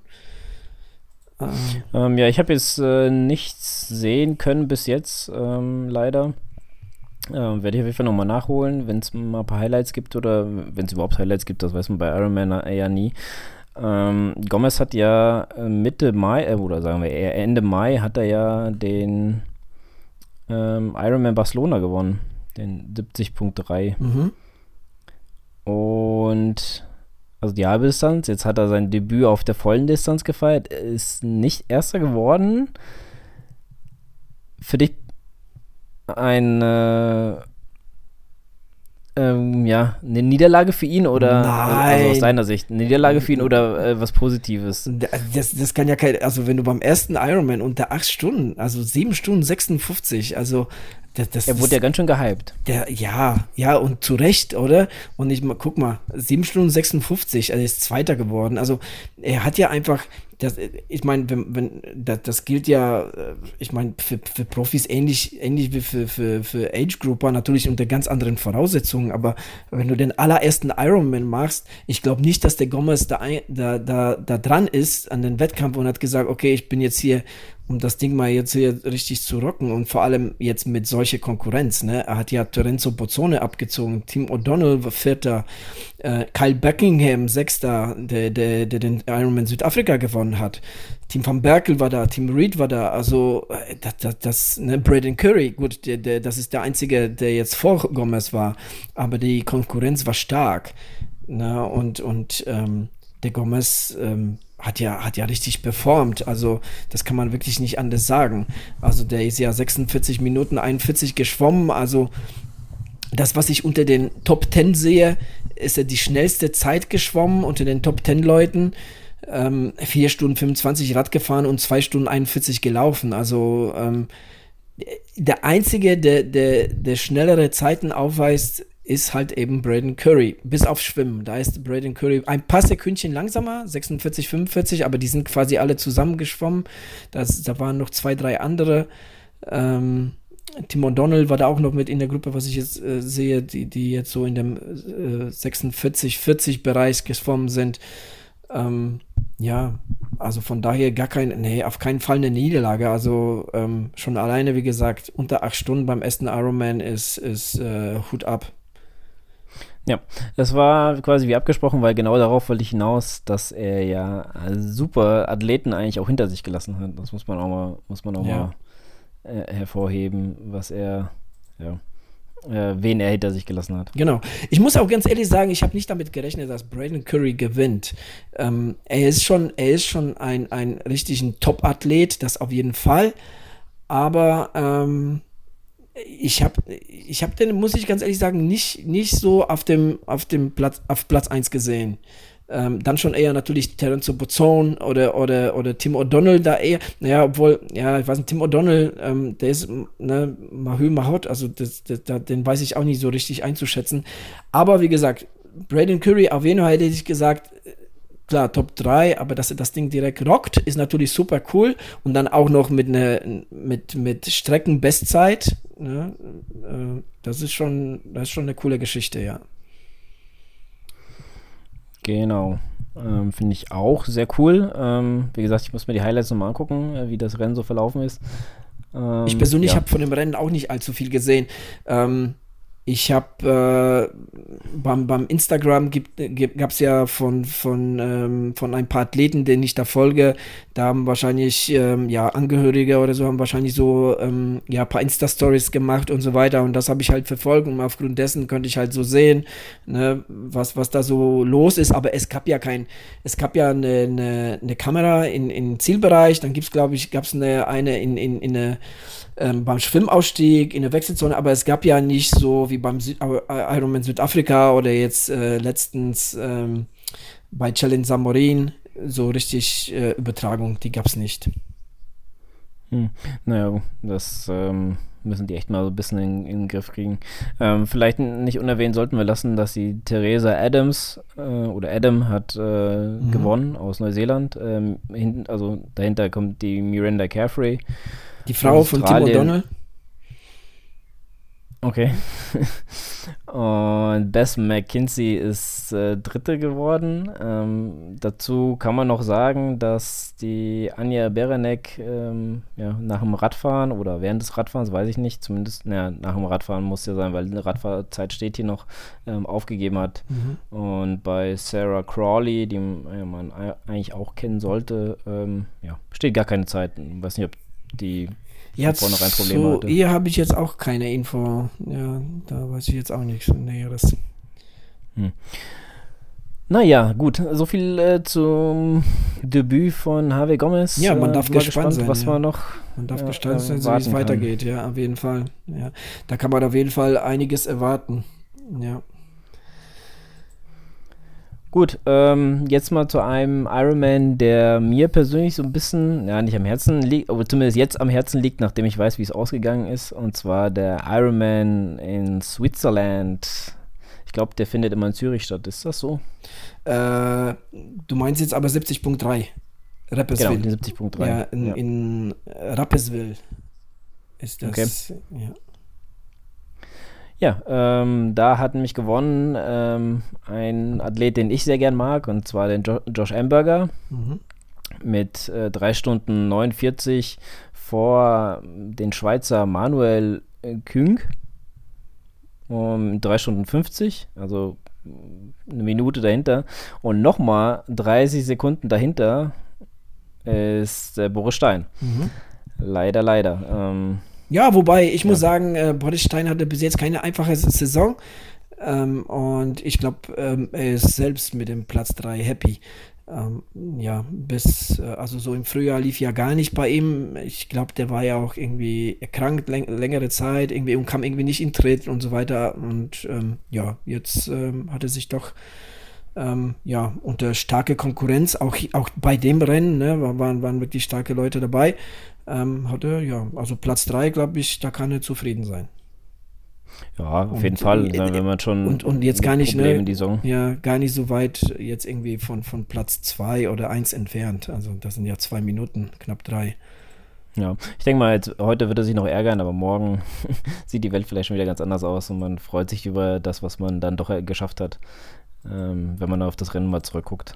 Ähm, ähm, ja, ich habe jetzt äh, nichts sehen können bis jetzt, ähm, leider. Ähm, Werde ich auf jeden Fall nochmal nachholen, wenn es mal ein paar Highlights gibt oder wenn es überhaupt Highlights gibt, das weiß man bei Ironman eher nie. Ähm, Gomez hat ja äh, Mitte Mai, äh, oder sagen wir eher Ende Mai, hat er ja den ähm, Ironman Barcelona gewonnen. Den 70.3. Mhm. Und also die halbe Distanz. Jetzt hat er sein Debüt auf der vollen Distanz gefeiert. Er ist nicht Erster geworden. Für dich ein äh, ähm, ja, eine Niederlage für ihn oder Nein. also aus deiner Sicht, eine Niederlage für ihn oder äh, was Positives? Das, das kann ja kein, also wenn du beim ersten Ironman unter 8 Stunden, also 7 Stunden 56, also das, das er wurde ja ganz schön gehypt. Der, ja, ja, und zu Recht, oder? Und ich guck mal, 7 Stunden 56, er ist Zweiter geworden. Also er hat ja einfach, das, ich meine, wenn, wenn, das, das gilt ja, äh, ich meine, für, für Profis ähnlich, ähnlich wie für, für, für Age-Grouper, natürlich unter ganz anderen Voraussetzungen, aber wenn du den allerersten Ironman machst, ich glaube nicht, dass der Gomez da, da, da, da dran ist an den Wettkampf und hat gesagt, okay, ich bin jetzt hier um das Ding mal jetzt hier richtig zu rocken und vor allem jetzt mit solcher Konkurrenz. Ne? Er hat ja Torenzo Bozzone abgezogen, Tim O'Donnell war Vierter, äh, Kyle Buckingham Sechster, der, der, der den Ironman Südafrika gewonnen hat. Tim van Berkel war da, Tim Reed war da, also äh, das, das, das ne, Braden Curry, gut, der, der, das ist der einzige, der jetzt vor Gomez war, aber die Konkurrenz war stark. Ne? Und, und ähm, der Gomez ähm, hat ja, hat ja richtig performt. Also, das kann man wirklich nicht anders sagen. Also, der ist ja 46 Minuten 41 geschwommen. Also, das, was ich unter den Top 10 sehe, ist er die schnellste Zeit geschwommen unter den Top 10 Leuten. Ähm, 4 Stunden 25 Rad gefahren und 2 Stunden 41 gelaufen. Also, ähm, der einzige, der, der, der schnellere Zeiten aufweist, ist halt eben Braden Curry, bis auf Schwimmen. Da ist Braden Curry ein paar Sekündchen langsamer, 46, 45, aber die sind quasi alle zusammengeschwommen. Das, da waren noch zwei, drei andere. Ähm, Tim O'Donnell war da auch noch mit in der Gruppe, was ich jetzt äh, sehe, die, die jetzt so in dem äh, 46, 40 Bereich geschwommen sind. Ähm, ja, also von daher gar kein, nee, auf keinen Fall eine Niederlage. Also ähm, schon alleine, wie gesagt, unter acht Stunden beim ersten Ironman ist, ist äh, Hut ab. Ja, das war quasi wie abgesprochen, weil genau darauf wollte ich hinaus, dass er ja super Athleten eigentlich auch hinter sich gelassen hat. Das muss man auch mal, muss man auch ja. mal äh, hervorheben, was er, ja, äh, wen er hinter sich gelassen hat. Genau. Ich muss auch ganz ehrlich sagen, ich habe nicht damit gerechnet, dass Braden Curry gewinnt. Ähm, er ist schon, er ist schon ein, ein richtigen Top-Athlet, das auf jeden Fall. Aber ähm, ich habe ich hab den, muss ich ganz ehrlich sagen, nicht, nicht so auf dem, auf dem Platz, auf Platz 1 gesehen. Ähm, dann schon eher natürlich Terence Bozone oder, oder, oder Tim O'Donnell da eher, naja, obwohl, ja, ich weiß nicht, Tim O'Donnell, ähm, der ist, ne, Mahü Mahot, also das, das, das, den weiß ich auch nicht so richtig einzuschätzen. Aber wie gesagt, Braden Curry, auf jeden Fall hätte ich gesagt, klar, Top 3, aber dass er das Ding direkt rockt, ist natürlich super cool. Und dann auch noch mit, ne, mit, mit Streckenbestzeit. Ne? Äh, das, ist schon, das ist schon eine coole Geschichte, ja. Genau. Ähm, Finde ich auch sehr cool. Ähm, wie gesagt, ich muss mir die Highlights nochmal angucken, äh, wie das Rennen so verlaufen ist. Ähm, ich persönlich ja. habe von dem Rennen auch nicht allzu viel gesehen. Ähm, ich habe äh, beim, beim Instagram gab es ja von, von, ähm, von ein paar Athleten, denen ich da folge, da haben wahrscheinlich ähm, ja, Angehörige oder so haben wahrscheinlich so ähm, ja, ein paar Insta-Stories gemacht und so weiter. Und das habe ich halt verfolgt und aufgrund dessen konnte ich halt so sehen, ne, was, was da so los ist, aber es gab ja kein, es gab ja eine, eine, eine Kamera in, in Zielbereich, dann gibt es glaube ich, gab es eine, eine in, in, in eine ähm, beim Schwimmausstieg in der Wechselzone, aber es gab ja nicht so wie beim Süd Ironman Südafrika oder jetzt äh, letztens ähm, bei Challenge Samorin so richtig äh, Übertragung, die gab es nicht. Hm. Naja, das ähm, müssen die echt mal so ein bisschen in, in den Griff kriegen. Ähm, vielleicht nicht unerwähnt sollten wir lassen, dass die Theresa Adams äh, oder Adam hat äh, mhm. gewonnen aus Neuseeland. Ähm, hin, also dahinter kommt die Miranda Carefrey die Frau von Tim O'Donnell. Okay. Und Bess McKinsey ist äh, Dritte geworden. Ähm, dazu kann man noch sagen, dass die Anja Berenek ähm, ja, nach dem Radfahren oder während des Radfahrens, weiß ich nicht, zumindest na, nach dem Radfahren muss ja sein, weil die Radfahrzeit steht hier noch, ähm, aufgegeben hat. Mhm. Und bei Sarah Crawley, die ja, man eigentlich auch kennen sollte, ähm, ja, steht gar keine Zeit. Ich weiß nicht, ob die ja, vornherein Probleme so, hatte. Hier habe ich jetzt auch keine Info. Ja, da weiß ich jetzt auch nichts Näheres. Hm. Naja, gut, so viel äh, zum Debüt von Harvey Gomez. Ja, man darf äh, gespannt, gespannt, sein. Was ja. man noch. Man darf ja, gespannt sein, wie es weitergeht, ja, auf jeden Fall. Ja, da kann man auf jeden Fall einiges erwarten. Ja. Gut, ähm, jetzt mal zu einem Ironman, der mir persönlich so ein bisschen, ja, nicht am Herzen liegt, aber zumindest jetzt am Herzen liegt, nachdem ich weiß, wie es ausgegangen ist. Und zwar der Ironman in Switzerland. Ich glaube, der findet immer in Zürich statt. Ist das so? Äh, du meinst jetzt aber 70.3. Rapperswil. Genau, 70.3. Ja, in, ja. in Rapperswil ist das. Okay. Ja. Ja, ähm, da hat nämlich gewonnen ähm, ein Athlet, den ich sehr gern mag, und zwar den jo Josh Amberger mhm. mit äh, 3 Stunden 49 vor den Schweizer Manuel äh, Küng um 3 Stunden 50, also eine Minute dahinter. Und nochmal 30 Sekunden dahinter ist äh, Boris Stein. Mhm. Leider, leider. Ähm, ja, wobei, ich ja. muss sagen, äh, Boris Stein hatte bis jetzt keine einfache Saison. Ähm, und ich glaube, ähm, er ist selbst mit dem Platz 3 happy. Ähm, ja, bis, äh, also so im Frühjahr lief ja gar nicht bei ihm. Ich glaube, der war ja auch irgendwie erkrankt läng längere Zeit irgendwie und kam irgendwie nicht in Tritt und so weiter. Und ähm, ja, jetzt ähm, hat er sich doch ähm, ja, unter starke Konkurrenz, auch, auch bei dem Rennen, ne, waren, waren wirklich starke Leute dabei, ähm, hat er, ja, also Platz 3, glaube ich, da kann er zufrieden sein. Ja, auf Und, jeden Fall, äh, ne, wenn man schon und, und jetzt gar nicht, Probleme ne, die Saison. ja, gar nicht so weit jetzt irgendwie von, von Platz 2 oder 1 entfernt. Also das sind ja zwei Minuten, knapp drei. Ja, ich denke mal, jetzt, heute wird er sich noch ärgern, aber morgen sieht die Welt vielleicht schon wieder ganz anders aus und man freut sich über das, was man dann doch äh, geschafft hat, ähm, wenn man auf das Rennen mal zurückguckt.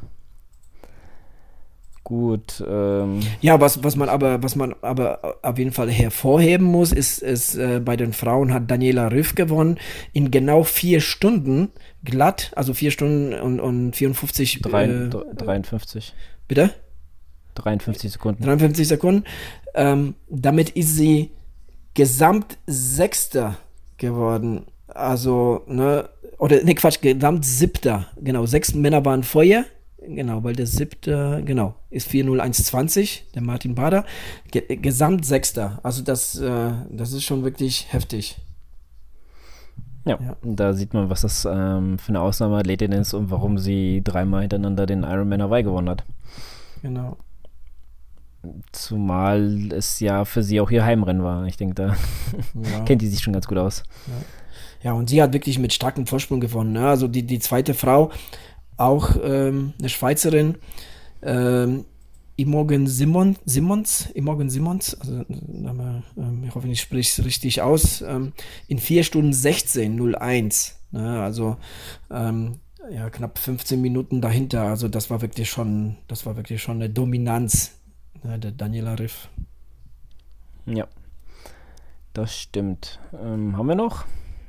Gut, ähm, Ja, was, was man aber, was man aber auf jeden Fall hervorheben muss, ist, ist äh, bei den Frauen hat Daniela Riff gewonnen in genau vier Stunden glatt, also vier Stunden und, und 54 drei, äh, dr- 53, bitte? 53 Sekunden. 53 Sekunden. Ähm, damit ist sie Gesamtsechster geworden. Also, ne, oder ne Quatsch, Gesamtsiebter. Genau, sechs Männer waren vorher. Genau, weil der siebte, genau, ist 40120, der Martin Bader. Ge Gesamtsechster. Also das, äh, das ist schon wirklich heftig. Ja, Ja. da sieht man, was das ähm, für eine Ausnahmeathletin ist und warum sie dreimal hintereinander den Ironman Hawaii gewonnen hat. Genau. Zumal es ja für sie auch ihr Heimrennen war. Ich denke, da Ja. kennt die sich schon ganz gut aus. Ja, und sie hat wirklich mit starkem Vorsprung gewonnen. Ne? Also die, die zweite Frau, auch ähm, eine Schweizerin, ähm, Imogen Simon, Simons, Imogen Simons, also Name, ähm, ich hoffe, ich spreche es richtig aus, ähm, in 4 Stunden 16, 01. Ne? Also ähm, ja, knapp 15 Minuten dahinter. Also das war wirklich schon, das war wirklich schon eine Dominanz ne, der Daniela Riff. Ja, das stimmt. Ähm, haben wir noch?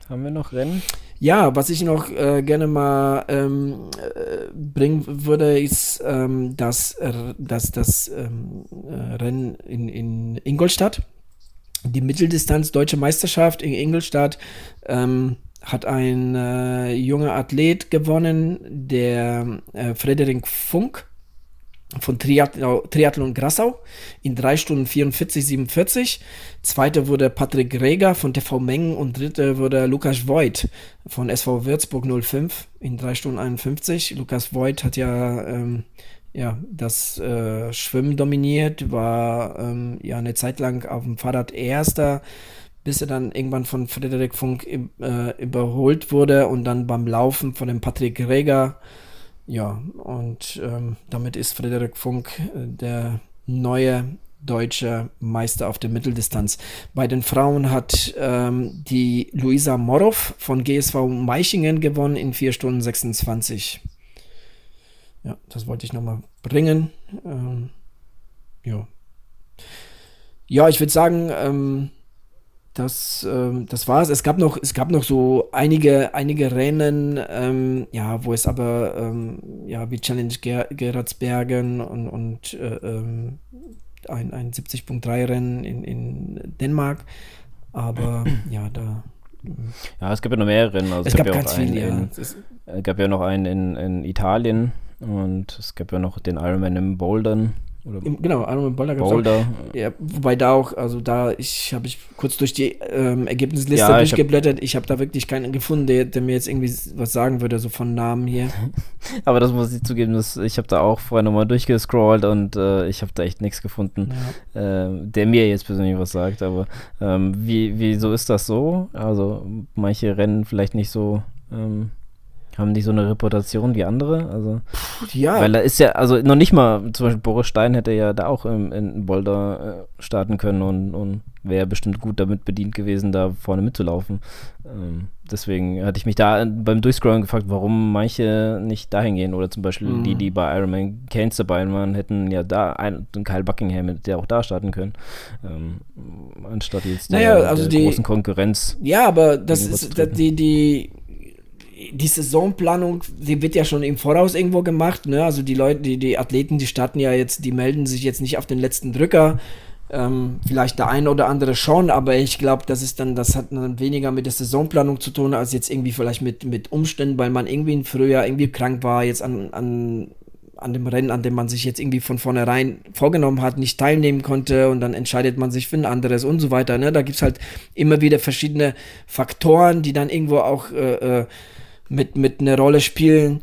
Haben wir noch Rennen? Ja, was ich noch äh, gerne mal ähm, äh, bringen würde, ist ähm, das, das, das ähm, äh, Rennen in, in Ingolstadt. Die Mitteldistanz Deutsche Meisterschaft in Ingolstadt ähm, hat ein äh, junger Athlet gewonnen, der äh, Frederik Funk von Triathlon, Grassau in 3 Stunden 44, 47. Zweiter wurde Patrick Reger von TV Mengen und dritter wurde Lukas Voigt von SV Würzburg 05 in 3 Stunden 51. Lukas Voigt hat ja, ähm, ja das äh, Schwimmen dominiert, war ähm, ja eine Zeit lang auf dem Fahrrad Erster, bis er dann irgendwann von Frederik Funk äh, überholt wurde und dann beim Laufen von dem Patrick Reger ja, und ähm, damit ist Frederik Funk äh, der neue deutsche Meister auf der Mitteldistanz. Bei den Frauen hat ähm, die Luisa Morow von GSV Meichingen gewonnen in 4 Stunden 26. Ja, das wollte ich nochmal bringen. Ähm, ja. Ja, ich würde sagen, ähm, das, ähm, das war's. Es gab noch, es gab noch so einige, einige Rennen, ähm, ja, wo es aber, ähm, ja, wie Challenge Ger Gerardsbergen und, und äh, ähm, ein, ein 70.3-Rennen in, in Dänemark. Aber ja, da. Ja, es gab ja noch mehrere Rennen. Also Es gab ja ganz viele, ja. in, Es Es gab ja noch einen in, in Italien und es gab ja noch den Ironman im Bouldern. Oder Im, genau, Ironman Boulder gab's auch. Boulder. Ja, wobei da auch, also da ich habe ich kurz durch die ähm, Ergebnisliste Ja, ich hab- durchgeblättert. Ich habe da wirklich keinen gefunden, der, der mir jetzt irgendwie was sagen würde, so von Namen hier. Aber das muss ich zugeben, dass ich habe da auch vorher nochmal durchgescrollt und äh, ich habe da echt nichts gefunden, Ja. äh, der mir jetzt persönlich was sagt. Aber ähm, wie, wieso ist das so? Also manche Rennen vielleicht nicht so, ähm, haben nicht so eine Reputation wie andere. Also Ja, Weil da ist ja, also noch nicht mal, zum Beispiel Boris Stein hätte ja da auch im, in Boulder äh, starten können und, und wäre bestimmt gut damit bedient gewesen, da vorne mitzulaufen. Ähm, deswegen hatte ich mich da beim Durchscrollen gefragt, warum manche nicht dahin gehen. Oder zum Beispiel Mhm. die, die bei Ironman Canes dabei waren, hätten ja da einen, den Kyle Buckingham, hätte der auch da starten können. Ähm, anstatt jetzt der, Naja, also der die- großen Konkurrenz. Ja, aber das ist die, die, die Saisonplanung, die wird ja schon im Voraus irgendwo gemacht, ne? Also die Leute, die, die Athleten, die starten ja jetzt, die melden sich jetzt nicht auf den letzten Drücker. Ähm, vielleicht der eine oder andere schon, aber ich glaube, das ist dann, das hat dann weniger mit der Saisonplanung zu tun, als jetzt irgendwie vielleicht mit, mit Umständen, weil man irgendwie im Frühjahr irgendwie krank war, jetzt an, an, an dem Rennen, an dem man sich jetzt irgendwie von vornherein vorgenommen hat, nicht teilnehmen konnte und dann entscheidet man sich für ein anderes und so weiter. Ne? Da gibt es halt immer wieder verschiedene Faktoren, die dann irgendwo auch äh, äh, mit, mit eine Rolle spielen.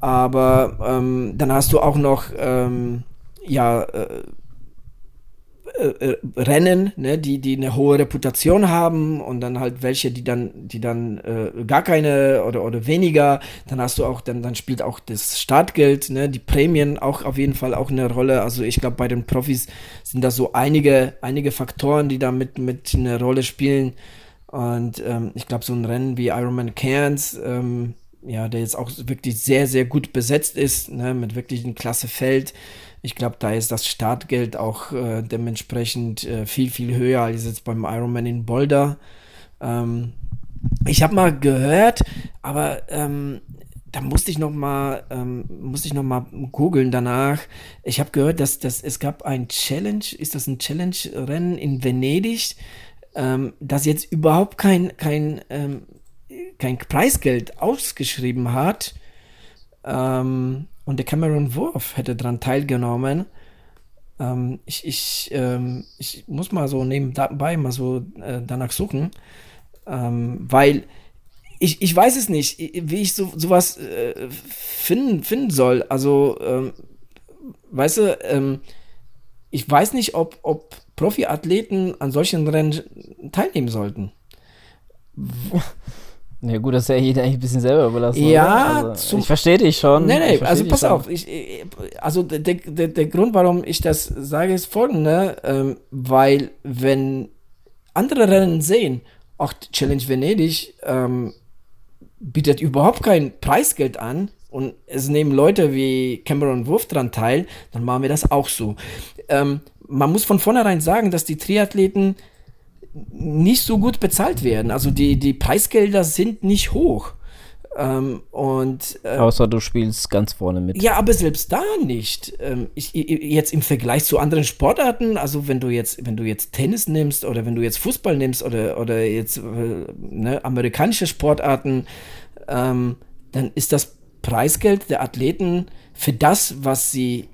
Aber ähm, dann hast du auch noch, ähm, ja, äh, äh, äh, Rennen, ne, die, die eine hohe Reputation haben und dann halt welche, die dann, die dann äh, gar keine oder, oder weniger. Dann hast du auch, dann, dann spielt auch das Startgeld, ne, die Prämien auch auf jeden Fall auch eine Rolle. Also ich glaube, bei den Profis sind da so einige, einige Faktoren, die da mit, mit eine Rolle spielen. Und ähm, ich glaube, so ein Rennen wie Ironman Cairns, ähm, ja, der jetzt auch wirklich sehr, sehr gut besetzt ist, ne, mit wirklich einem klasse Feld. Ich glaube, da ist das Startgeld auch äh, dementsprechend äh, viel, viel höher als jetzt beim Ironman in Boulder. Ähm, ich habe mal gehört, aber ähm, da musste ich noch mal ähm, mal googeln danach. Ich habe gehört, dass, dass es gab ein Challenge, ist das ein Challenge-Rennen in Venedig, ähm, das jetzt überhaupt kein kein ähm, kein Preisgeld ausgeschrieben hat. Ähm, und der Cameron Wurf hätte daran teilgenommen. Ähm, ich, ich, ähm, ich muss mal so nebenbei mal so äh, danach suchen, ähm, weil ich, ich weiß es nicht, wie ich so, sowas äh, finden, finden soll. Also, ähm, weißt du, ähm, ich weiß nicht, ob, ob Profiathleten an solchen Rennen teilnehmen sollten. Ja gut, das ist ja jeder eigentlich ein bisschen selber überlassen. Ja, also, ich verstehe dich schon. Nee, nee, also pass auf. Ich, also der, der, der Grund, warum ich das sage, ist folgender. Ähm, weil wenn andere Rennen sehen, auch Challenge Venedig ähm, bietet überhaupt kein Preisgeld an und es nehmen Leute wie Cameron Wolf dran teil, dann machen wir das auch so. Ähm, man muss von vornherein sagen, dass die Triathleten nicht so gut bezahlt werden. Also die, die Preisgelder sind nicht hoch. Ähm, und, äh, Außer du spielst ganz vorne mit. Ja, aber selbst da nicht. Ähm, ich, jetzt im Vergleich zu anderen Sportarten, also wenn du jetzt, wenn du jetzt Tennis nimmst oder wenn du jetzt Fußball nimmst oder, oder jetzt äh, ne, amerikanische Sportarten, ähm, dann ist das Preisgeld der Athleten für das, was sie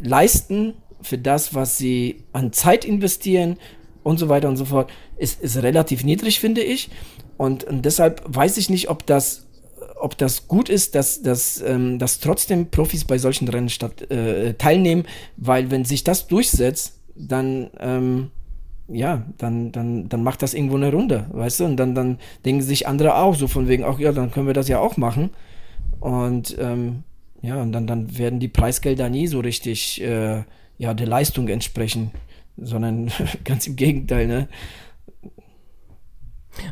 leisten, für das, was sie an Zeit investieren und so weiter und so fort, ist, ist relativ niedrig, finde ich. Und, und deshalb weiß ich nicht, ob das, ob das gut ist, dass, dass, ähm, dass trotzdem Profis bei solchen Rennen statt, äh, teilnehmen, weil wenn sich das durchsetzt, dann, ähm, ja, dann, dann, dann macht das irgendwo eine Runde, weißt du? Und dann, dann denken sich andere auch so von wegen, auch ja, dann können wir das ja auch machen. Und ähm, ja, und dann, dann werden die Preisgelder nie so richtig äh, ja, der Leistung entsprechen sondern ganz im Gegenteil, ne?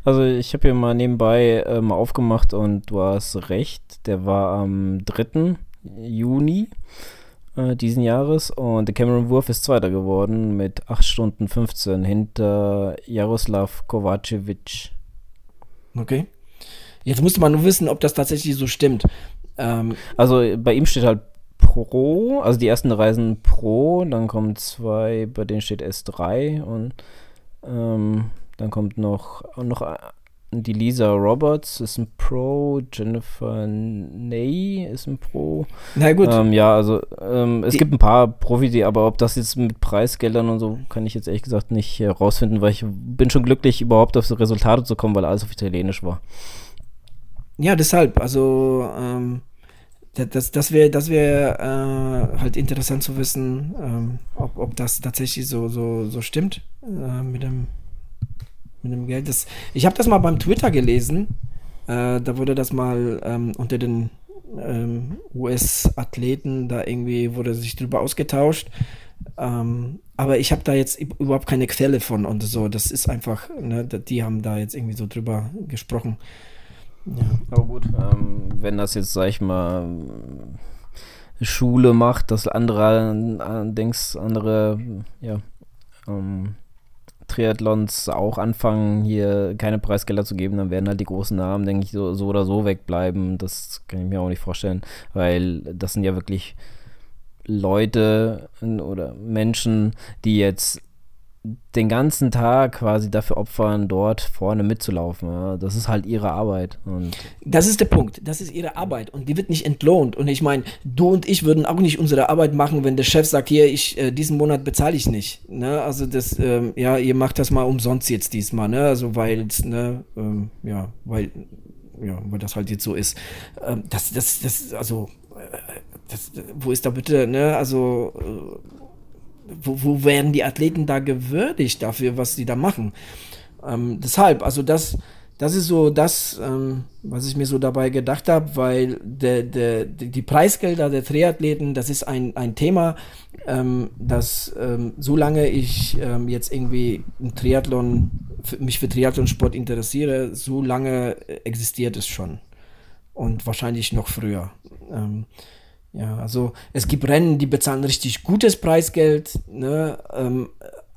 Also ich habe hier mal nebenbei ähm, aufgemacht und du hast recht, der war am 3. Juni äh, diesen Jahres und der Cameron Wurf ist Zweiter geworden mit 8 Stunden 15 hinter Jaroslav Kovacevic. Okay. Jetzt musste man nur wissen, ob das tatsächlich so stimmt. Ähm, also bei ihm steht halt Pro, also die ersten Reisen Pro, dann kommen zwei, bei denen steht S3 und ähm, dann kommt noch, noch die Lisa Roberts ist ein Pro, Jennifer Ney ist ein Pro. Na gut. Ähm, ja, also ähm, es die gibt ein paar Profis, aber ob das jetzt mit Preisgeldern und so, kann ich jetzt ehrlich gesagt nicht herausfinden, äh, weil ich bin schon glücklich, überhaupt auf so Resultate zu kommen, weil alles auf Italienisch war. Ja, deshalb, also ähm, das, das wäre das wär, äh, halt interessant zu wissen, ähm, ob, ob das tatsächlich so, so, so stimmt äh, mit, dem, mit dem Geld. Das, ich habe das mal beim Twitter gelesen. Äh, da wurde das mal ähm, unter den ähm, US-Athleten, da irgendwie wurde sich drüber ausgetauscht. Ähm, aber ich habe da jetzt überhaupt keine Quelle von und so. Das ist einfach, ne, die haben da jetzt irgendwie so drüber gesprochen. Ja. Aber gut, ähm, wenn das jetzt, sag ich mal, Schule macht, dass andere, denkst, andere, ja, ähm, Triathlons auch anfangen, hier keine Preisgelder zu geben, dann werden halt die großen Namen, denke ich, so, so oder so wegbleiben. Das kann ich mir auch nicht vorstellen, weil das sind ja wirklich Leute oder Menschen, die jetzt den ganzen Tag quasi dafür opfern, dort vorne mitzulaufen. Ja. Das ist halt ihre Arbeit. Das ist der Punkt. Das ist ihre Arbeit und die wird nicht entlohnt. Und ich meine, du und ich würden auch nicht unsere Arbeit machen, wenn der Chef sagt, hier, ich äh, diesen Monat bezahle ich nicht. Ne? Also das, ähm, ja, ihr macht das mal umsonst jetzt diesmal, ne? Also weil, ne, ähm, ja, weil, ja, weil das halt jetzt so ist. Ähm, das, das, das, also, äh, das, wo ist da bitte, ne? Also äh, wo, wo werden die Athleten da gewürdigt dafür, was sie da machen? Ähm, deshalb, also das, das ist so das, ähm, was ich mir so dabei gedacht habe, weil de, de, de, die Preisgelder der Triathleten, das ist ein, ein Thema, ähm, das ähm, solange ich ähm, jetzt irgendwie im Triathlon, mich für Triathlonsport interessiere, so lange existiert es schon. Und wahrscheinlich noch früher. Ähm, ja, also es gibt Rennen, die bezahlen richtig gutes Preisgeld, ne? Ähm,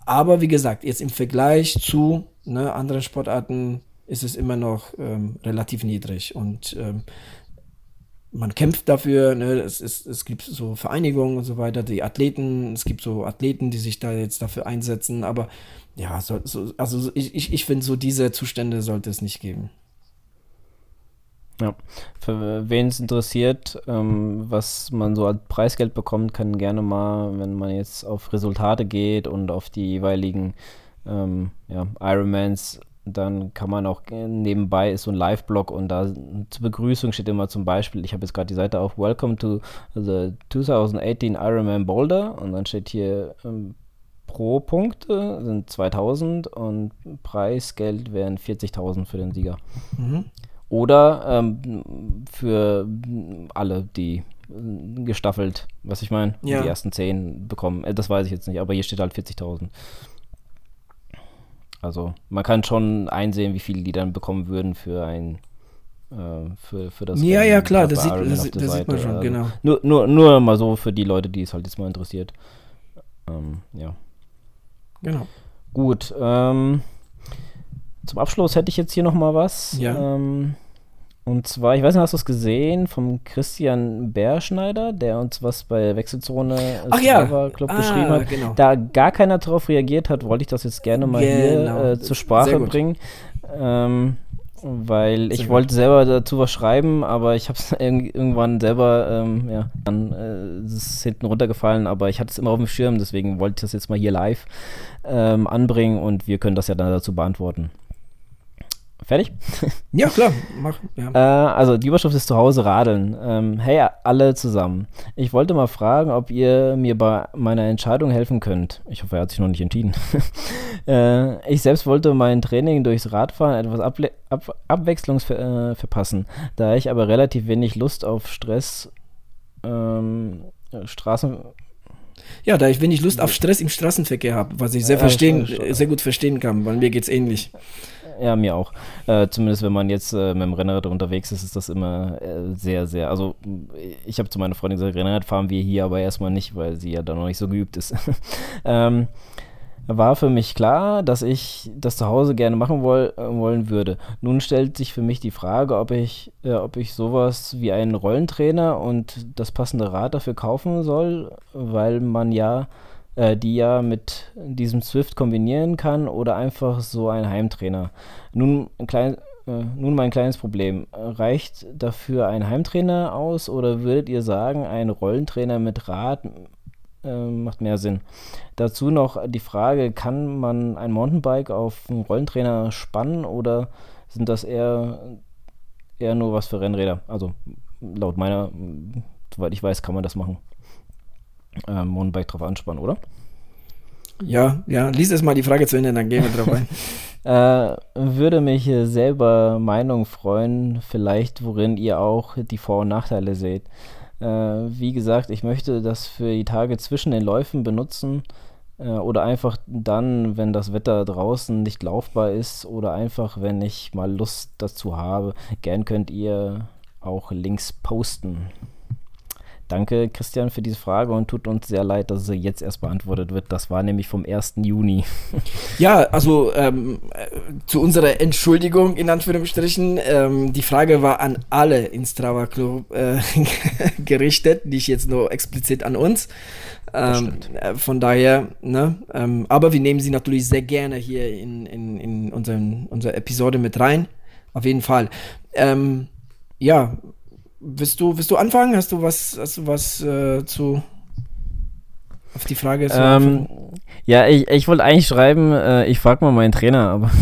aber wie gesagt, jetzt im Vergleich zu ne, anderen Sportarten ist es immer noch ähm, relativ niedrig. Und ähm, man kämpft dafür, ne? es, ist, es gibt so Vereinigungen und so weiter, die Athleten, es gibt so Athleten, die sich da jetzt dafür einsetzen, aber ja, so, so, also ich, ich, ich finde, so diese Zustände sollte es nicht geben. Ja, für wen es interessiert, ähm, was man so als Preisgeld bekommt, kann gerne mal, wenn man jetzt auf Resultate geht und auf die jeweiligen ähm, ja, Ironmans dann kann man auch nebenbei ist so ein Live-Blog und da zur Begrüßung steht immer zum Beispiel, ich habe jetzt gerade die Seite auf Welcome to the 2018 Ironman Boulder und dann steht hier ähm, pro Punkte sind 2000 und Preisgeld wären 40.000 für den Sieger. Mhm. Oder ähm, für alle, die äh, gestaffelt, was ich meine, ja. die ersten 10 bekommen. Äh, das weiß ich jetzt nicht, aber hier steht halt 40.000. Also man kann schon einsehen, wie viel die dann bekommen würden für ein äh, für, für das. Ja, ja, klar, das, sieht, das, das sieht, man schon, also genau. Nur, nur, nur mal so für die Leute, die es halt jetzt mal interessiert. Ähm, ja. Genau. Gut. Ähm, zum Abschluss hätte ich jetzt hier noch mal was. Ja. Ähm, und zwar, ich weiß nicht, hast du es gesehen, vom Christian Bärschneider, der uns was bei Wechselzone Ach ja. Club ah, geschrieben hat. Genau. Da gar keiner darauf reagiert hat, wollte ich das jetzt gerne mal genau. hier äh, zur Sprache bringen. Ähm, weil ich wollte selber dazu was schreiben, aber ich habe es irgendwann selber, ähm, ja, dann äh, ist es hinten runtergefallen, aber ich hatte es immer auf dem Schirm, deswegen wollte ich das jetzt mal hier live ähm, anbringen und wir können das ja dann dazu beantworten. Fertig? Ja, klar. Mach, ja. Äh, also, die Überschrift ist zu Hause radeln. Ähm, hey, alle zusammen. Ich wollte mal fragen, ob ihr mir bei meiner Entscheidung helfen könnt. Ich hoffe, er hat sich noch nicht entschieden. äh, ich selbst wollte mein Training durchs Radfahren etwas Ab Abwechslung ver äh, verpassen, da ich aber relativ wenig Lust auf Stress ähm, Straßen ja, da ich wenig Lust auf Stress im Straßenverkehr habe, was ich sehr, verstehen, sehr gut verstehen kann, weil mir geht es ähnlich. Ja, mir auch. Äh, zumindest wenn man jetzt äh, mit dem Rennrad unterwegs ist, ist das immer äh, sehr, sehr. Also, ich habe zu meiner Freundin gesagt, Rennrad fahren wir hier aber erstmal nicht, weil sie ja da noch nicht so geübt ist. ähm, war für mich klar, dass ich das zu Hause gerne machen woll, äh, wollen würde. Nun stellt sich für mich die Frage, ob ich, äh, ob ich sowas wie einen Rollentrainer und das passende Rad dafür kaufen soll, weil man ja äh, die ja mit diesem Swift kombinieren kann oder einfach so ein Heimtrainer. Nun, ein klein, äh, nun mein kleines Problem. Reicht dafür ein Heimtrainer aus oder würdet ihr sagen, ein Rollentrainer mit Rad äh, macht mehr Sinn? Dazu noch die Frage, kann man ein Mountainbike auf einen Rollentrainer spannen oder sind das eher, eher nur was für Rennräder? Also laut meiner, soweit ich weiß, kann man das machen ähm, Mountainbike drauf anspannen, oder? Ja, ja, lies erst mal die Frage zu Ende, dann gehen wir drauf ein. äh, würde mich selber Meinung freuen, vielleicht worin ihr auch die Vor- und Nachteile seht. Äh, wie gesagt, ich möchte das für die Tage zwischen den Läufen benutzen äh, oder einfach dann, wenn das Wetter draußen nicht laufbar ist oder einfach, wenn ich mal Lust dazu habe. Gern könnt ihr auch Links posten. Danke, Christian, für diese Frage und tut uns sehr leid, dass sie jetzt erst beantwortet wird. Das war nämlich vom 1. Juni. Ja, also ähm, äh, zu unserer Entschuldigung in Anführungsstrichen. Ähm, die Frage war an alle in Strava Club äh, gerichtet, nicht jetzt nur explizit an uns. Ähm, äh, von daher, ne, ähm, aber wir nehmen sie natürlich sehr gerne hier in, in, in unseren, unsere Episode mit rein. Auf jeden Fall. Ähm, ja, Willst du, willst du anfangen? Hast du was, hast du was äh, zu auf die Frage zu ähm, Ja, ich, ich wollte eigentlich schreiben, äh, ich frage mal meinen Trainer, aber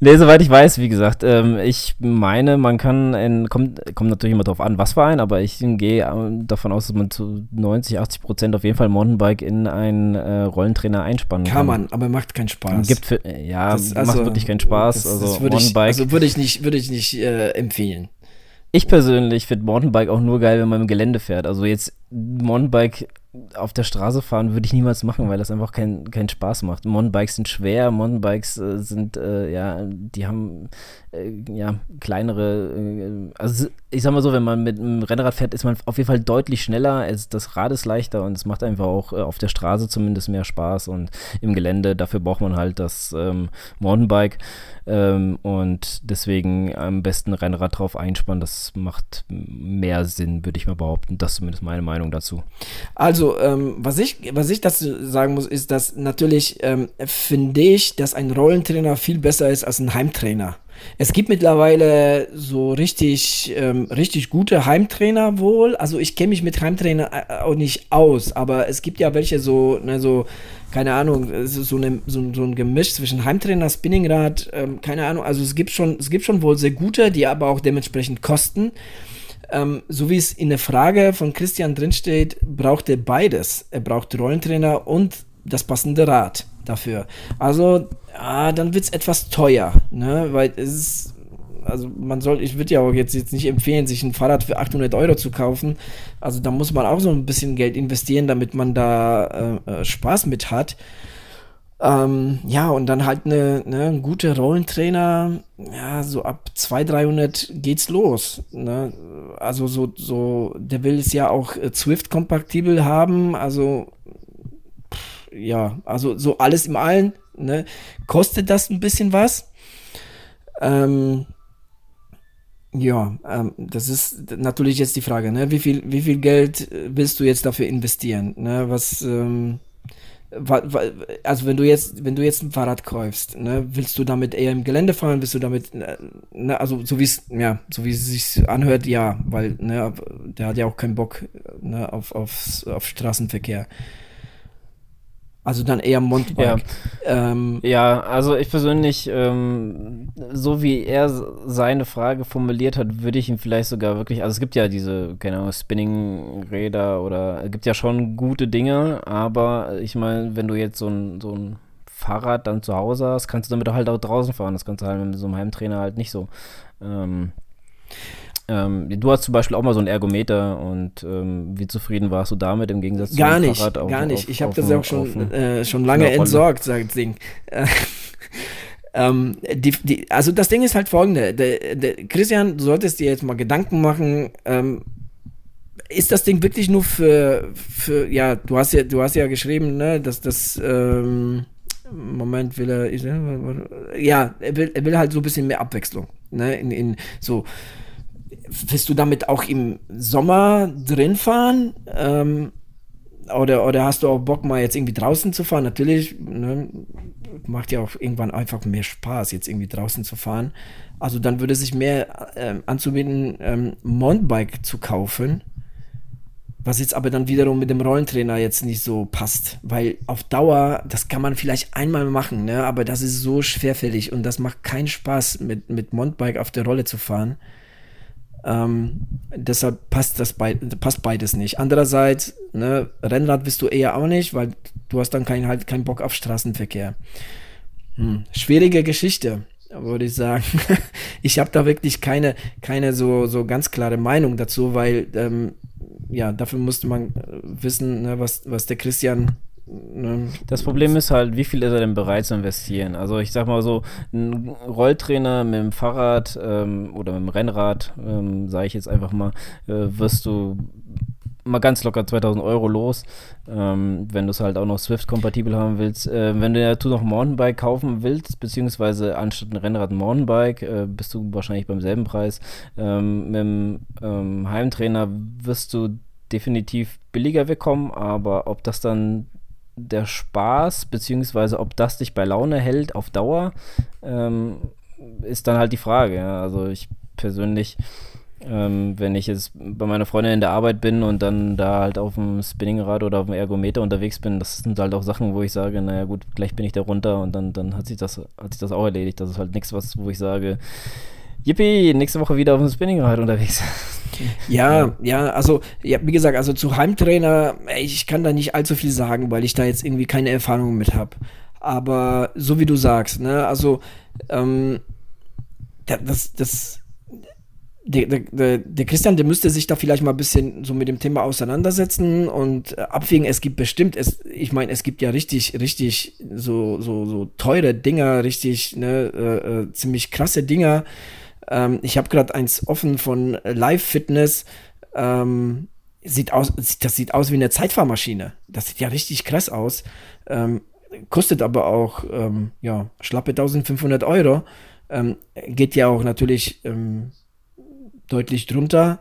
Nee, soweit ich weiß, wie gesagt. Ähm, ich meine, man kann, in, kommt, kommt natürlich immer darauf an, was für ein, aber ich gehe ähm, davon aus, dass man zu 90, 80 Prozent auf jeden Fall Mountainbike in einen äh, Rollentrainer einspannen kann. Kann man, aber macht keinen Spaß. Gibt für, ja, das, also, macht wirklich keinen Spaß. Das, also, das würde ich, also würde ich nicht, würde ich nicht äh, empfehlen. Ich persönlich finde Mountainbike auch nur geil, wenn man im Gelände fährt. Also jetzt Mountainbike auf der Straße fahren würde ich niemals machen, weil das einfach keinen kein Spaß macht. Mountainbikes sind schwer, Mountainbikes äh, sind, äh, ja, die haben äh, ja kleinere, äh, also ich sag mal so, wenn man mit einem Rennrad fährt, ist man auf jeden Fall deutlich schneller, es, das Rad ist leichter und es macht einfach auch äh, auf der Straße zumindest mehr Spaß und im Gelände, dafür braucht man halt das ähm, Mountainbike ähm, und deswegen am besten Rennrad drauf einspannen, das macht mehr Sinn, würde ich mal behaupten. Das ist zumindest meine Meinung dazu. Also ähm, was, ich, was ich dazu sagen muss, ist, dass natürlich ähm, finde ich, dass ein Rollentrainer viel besser ist als ein Heimtrainer. Es gibt mittlerweile so richtig, ähm, richtig gute Heimtrainer wohl. Also ich kenne mich mit Heimtrainer äh, auch nicht aus, aber es gibt ja welche so, ne, so keine Ahnung, so, eine, so, so, ein Gemisch zwischen Heimtrainer, Spinningrad, ähm, keine Ahnung. Also es gibt schon, es gibt schon wohl sehr gute, die aber auch dementsprechend kosten. Ähm, so wie es in der Frage von Christian drinsteht, braucht er beides. Er braucht Rollentrainer und das passende Rad dafür. Also, ah, dann wird es etwas teuer, ne? weil es ist also man soll, ich würde ja auch jetzt, jetzt nicht empfehlen, sich ein Fahrrad für 800 Euro zu kaufen. Also da muss man auch so ein bisschen Geld investieren, damit man da äh, äh Spaß mit hat. Ähm, ja, und dann halt eine, ne, ein guter Rollentrainer, ja, so ab 200, 300 geht's los. Ne? Also so, so, der will es ja auch äh, Swift-kompatibel haben, also ja, also so alles im Allen, ne? Kostet das ein bisschen was? Ähm, ja, ähm, das ist natürlich jetzt die Frage, ne? Wie viel, wie viel Geld äh, willst du jetzt dafür investieren? Ne? Was, ähm, also wenn du jetzt, wenn du jetzt ein Fahrrad kaufst, ne, willst du damit eher im Gelände fahren, willst du damit, äh, ne, also so wie es, ja, so wie es sich anhört, ja, weil, ne, der hat ja auch keinen Bock, ne, auf, auf, auf Straßenverkehr. Also dann eher Mountainbike. Ja, ähm, ja also ich persönlich, ähm, so wie er seine Frage formuliert hat, würde ich ihn vielleicht sogar wirklich, also es gibt ja diese, keine Ahnung, Spinning-Räder oder es gibt ja schon gute Dinge, aber ich meine, wenn du jetzt so ein, so ein Fahrrad dann zu Hause hast, kannst du damit halt auch draußen fahren. Das kannst du halt mit so einem Heimtrainer halt nicht so. Ähm, ähm, du hast zum Beispiel auch mal so ein Ergometer und ähm, wie zufrieden warst du damit im Gegensatz gar zu Fahrrad? Auf, gar nicht. Auf, ich habe das auch schon, äh, schon lange entsorgt, sagt Ding. ähm, die, die, also das Ding ist halt folgende. Der, der, Christian, du solltest dir jetzt mal Gedanken machen, ähm, ist das Ding wirklich nur für, für, ja, du hast ja, du hast ja geschrieben, ne, dass das, ähm, Moment will er, ja, er will, er will halt so ein bisschen mehr Abwechslung, ne, in, in so, willst du damit auch im Sommer drin fahren? Ähm, oder, oder hast du auch Bock, mal jetzt irgendwie draußen zu fahren? Natürlich, ne, macht ja auch irgendwann einfach mehr Spaß, jetzt irgendwie draußen zu fahren. Also dann würde sich mehr ähm, anzubieten, ähm, Mountainbike zu kaufen. Was jetzt aber dann wiederum mit dem Rollentrainer jetzt nicht so passt. Weil auf Dauer, das kann man vielleicht einmal machen, ne? aber das ist so schwerfällig und das macht keinen Spaß, mit, mit Mountainbike auf der Rolle zu fahren. Ähm, deshalb passt, das bei, passt beides nicht. Andererseits, ne, Rennrad bist du eher auch nicht, weil du hast dann keinen halt keinen Bock auf Straßenverkehr. Hm. Schwierige Geschichte, würde ich sagen. ich habe da wirklich keine, keine so, so ganz klare Meinung dazu, weil ähm, ja, dafür musste man wissen, ne, was, was der Christian? Das Problem ist halt, wie viel ist er denn bereit zu investieren? Also ich sag mal so, ein Rolltrainer mit dem Fahrrad ähm, oder mit dem Rennrad, ähm, sage ich jetzt einfach mal, äh, wirst du mal ganz locker 2000 Euro los, ähm, wenn du es halt auch noch Swift-kompatibel haben willst. Äh, wenn du dazu noch ein Mountainbike kaufen willst, beziehungsweise anstatt ein Rennrad ein Mountainbike, äh, bist du wahrscheinlich beim selben Preis. Ähm, mit dem ähm, Heimtrainer wirst du definitiv billiger wegkommen, aber ob das dann der Spaß, beziehungsweise ob das dich bei Laune hält auf Dauer, ähm, ist dann halt die Frage. Ja. Also ich persönlich Ähm, wenn ich jetzt bei meiner Freundin in der Arbeit bin und dann da halt auf dem Spinningrad oder auf dem Ergometer unterwegs bin, das sind halt auch Sachen, wo ich sage, naja gut, gleich bin ich da runter und dann, dann hat sich das, hat sich das auch erledigt. Das ist halt nichts, was, wo ich sage, Yippie, nächste Woche wieder auf dem Spinningrad unterwegs. Ja, ja, also, ja, wie gesagt, also zu Heimtrainer, ich kann da nicht allzu viel sagen, weil ich da jetzt irgendwie keine Erfahrung mit habe. Aber so wie du sagst, ne, also, ähm, das, das, der, der, der, Christian, der müsste sich da vielleicht mal ein bisschen so mit dem Thema auseinandersetzen und äh, abwägen. Es gibt bestimmt, es, ich meine, es gibt ja richtig, richtig so, so, so teure Dinger, richtig, ne, äh, äh, ziemlich krasse Dinger. Ähm, ich habe gerade eins offen von Live Fitness. Ähm, sieht aus, das sieht aus wie eine Zeitfahrmaschine. Das sieht ja richtig krass aus. Ähm, kostet aber auch, ähm, ja, schlappe 1500 Euro. Ähm, geht ja auch natürlich ähm, deutlich drunter.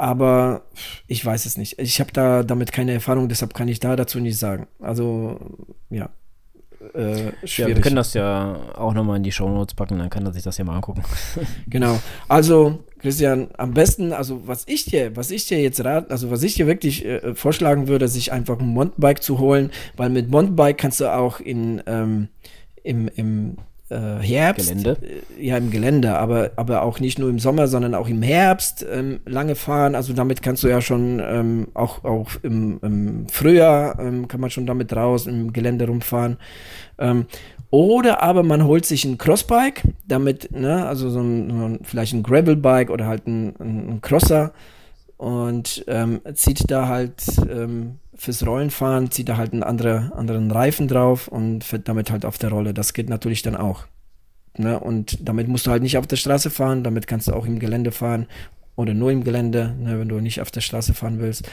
Aber ich weiß es nicht. Ich habe da damit keine Erfahrung, deshalb kann ich da dazu nicht sagen. Also, ja. Äh, ja, wir können das ja auch nochmal in die Show Notes packen, dann kann er sich das ja mal angucken. genau. Also, Christian, am besten, also was ich dir, was ich dir jetzt rat, also was ich dir wirklich äh, vorschlagen würde, sich einfach ein Mountainbike zu holen, weil mit Mountainbike kannst du auch in ähm, im, im äh, Herbst. Gelände? Äh, ja, im Gelände, aber, aber auch nicht nur im Sommer, sondern auch im Herbst ähm, lange fahren. Also damit kannst du ja schon ähm, auch, auch im, im Frühjahr ähm, kann man schon damit raus im Gelände rumfahren. Ähm, oder aber man holt sich ein Crossbike, damit, ne, also so ein, so ein vielleicht ein Gravelbike oder halt ein, ein Crosser und ähm, zieht da halt ähm, fürs Rollenfahren zieht er halt einen andere, anderen Reifen drauf und fährt damit halt auf der Rolle. Das geht natürlich dann auch. Ne? Und damit musst du halt nicht auf der Straße fahren, damit kannst du auch im Gelände fahren oder nur im Gelände, ne, wenn du nicht auf der Straße fahren willst.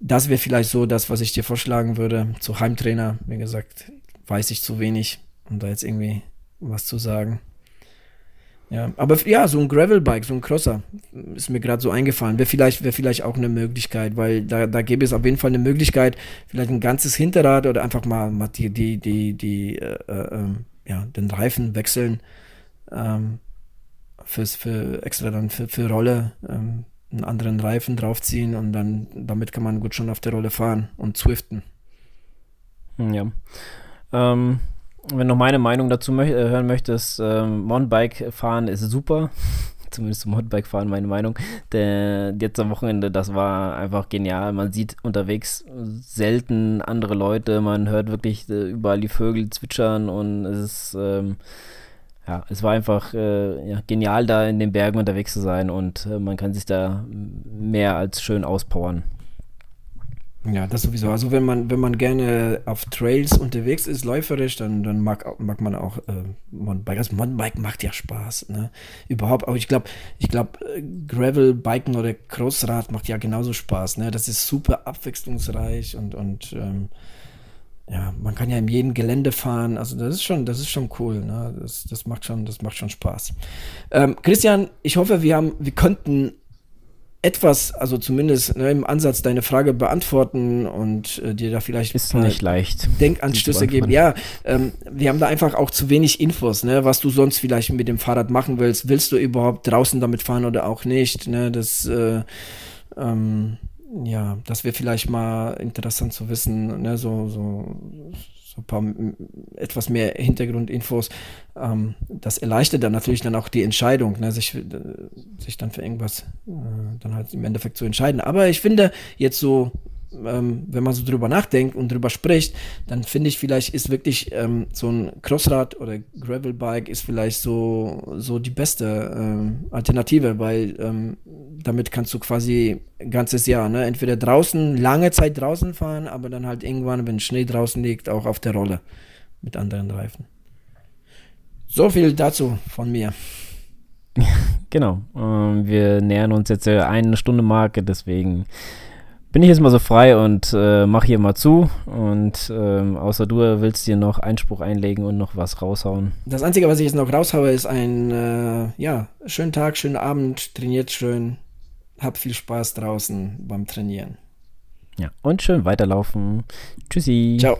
Das wäre vielleicht so das, was ich dir vorschlagen würde. Zu Heimtrainer, wie gesagt, weiß ich zu wenig, um da jetzt irgendwie was zu sagen. Ja, aber ja, so ein Gravelbike, so ein Crosser, ist mir gerade so eingefallen. Wäre vielleicht, wär vielleicht auch eine Möglichkeit, weil da, da gäbe es auf jeden Fall eine Möglichkeit, vielleicht ein ganzes Hinterrad oder einfach mal, mal die, die, die, die äh, äh, ja, den Reifen wechseln. Ähm, fürs, für extra dann für, für Rolle ähm, einen anderen Reifen draufziehen und dann damit kann man gut schon auf der Rolle fahren und zwiften. Ja. Ähm, wenn du noch meine Meinung dazu mö äh, hören möchtest, ähm, Mountainbike fahren ist super. Zumindest zum Mountainbike fahren, meine Meinung. Der, jetzt am Wochenende, das war einfach genial. Man sieht unterwegs selten andere Leute. Man hört wirklich äh, überall die Vögel zwitschern und es ist, ähm, ja, es war einfach äh, ja, genial, da in den Bergen unterwegs zu sein und äh, man kann sich da mehr als schön auspowern. Ja, das sowieso. Also wenn man, wenn man gerne auf Trails unterwegs ist, läuferisch, dann, dann mag, mag man auch äh, Mountainbike. Also Mountainbike macht ja Spaß. Ne? Überhaupt, aber ich glaube, ich glaube, äh, Gravel-Biken oder Crossrad macht ja genauso Spaß. Ne? Das ist super abwechslungsreich und, und ähm, ja, man kann ja in jedem Gelände fahren. Also das ist schon, das ist schon cool. Ne? Das, das macht schon, das macht schon Spaß. Ähm, Christian, ich hoffe, wir haben, wir konnten etwas, also zumindest ne, im Ansatz deine Frage beantworten und äh, dir da vielleicht ist nicht leicht Denkanstöße geben. Ja, ähm, wir haben da einfach auch zu wenig Infos, ne, was du sonst vielleicht mit dem Fahrrad machen willst. Willst du überhaupt draußen damit fahren oder auch nicht? Ne, das äh, ähm, ja, das wäre vielleicht mal interessant zu wissen, ne, so, so so ein paar etwas mehr Hintergrundinfos. Ähm, das erleichtert dann natürlich dann auch die Entscheidung, ne, sich, äh, sich dann für irgendwas äh, dann halt im Endeffekt zu entscheiden. Aber ich finde jetzt so ähm, wenn man so drüber nachdenkt und drüber spricht, dann finde ich vielleicht ist wirklich ähm, so ein Crossrad oder Gravelbike ist vielleicht so, so die beste ähm, Alternative, weil ähm, damit kannst du quasi ein ganzes Jahr, ne, entweder draußen, lange Zeit draußen fahren, aber dann halt irgendwann, wenn Schnee draußen liegt, auch auf der Rolle mit anderen Reifen. So viel dazu von mir. Genau. Ähm, wir nähern uns jetzt der eine Stunde Marke, deswegen bin ich jetzt mal so frei und äh, mach hier mal zu. Und ähm, außer du willst dir noch Einspruch einlegen und noch was raushauen. Das Einzige, was ich jetzt noch raushaue, ist ein, äh, ja, schönen Tag, schönen Abend, trainiert schön, hab viel Spaß draußen beim Trainieren. Ja, und schön weiterlaufen. Tschüssi. Ciao.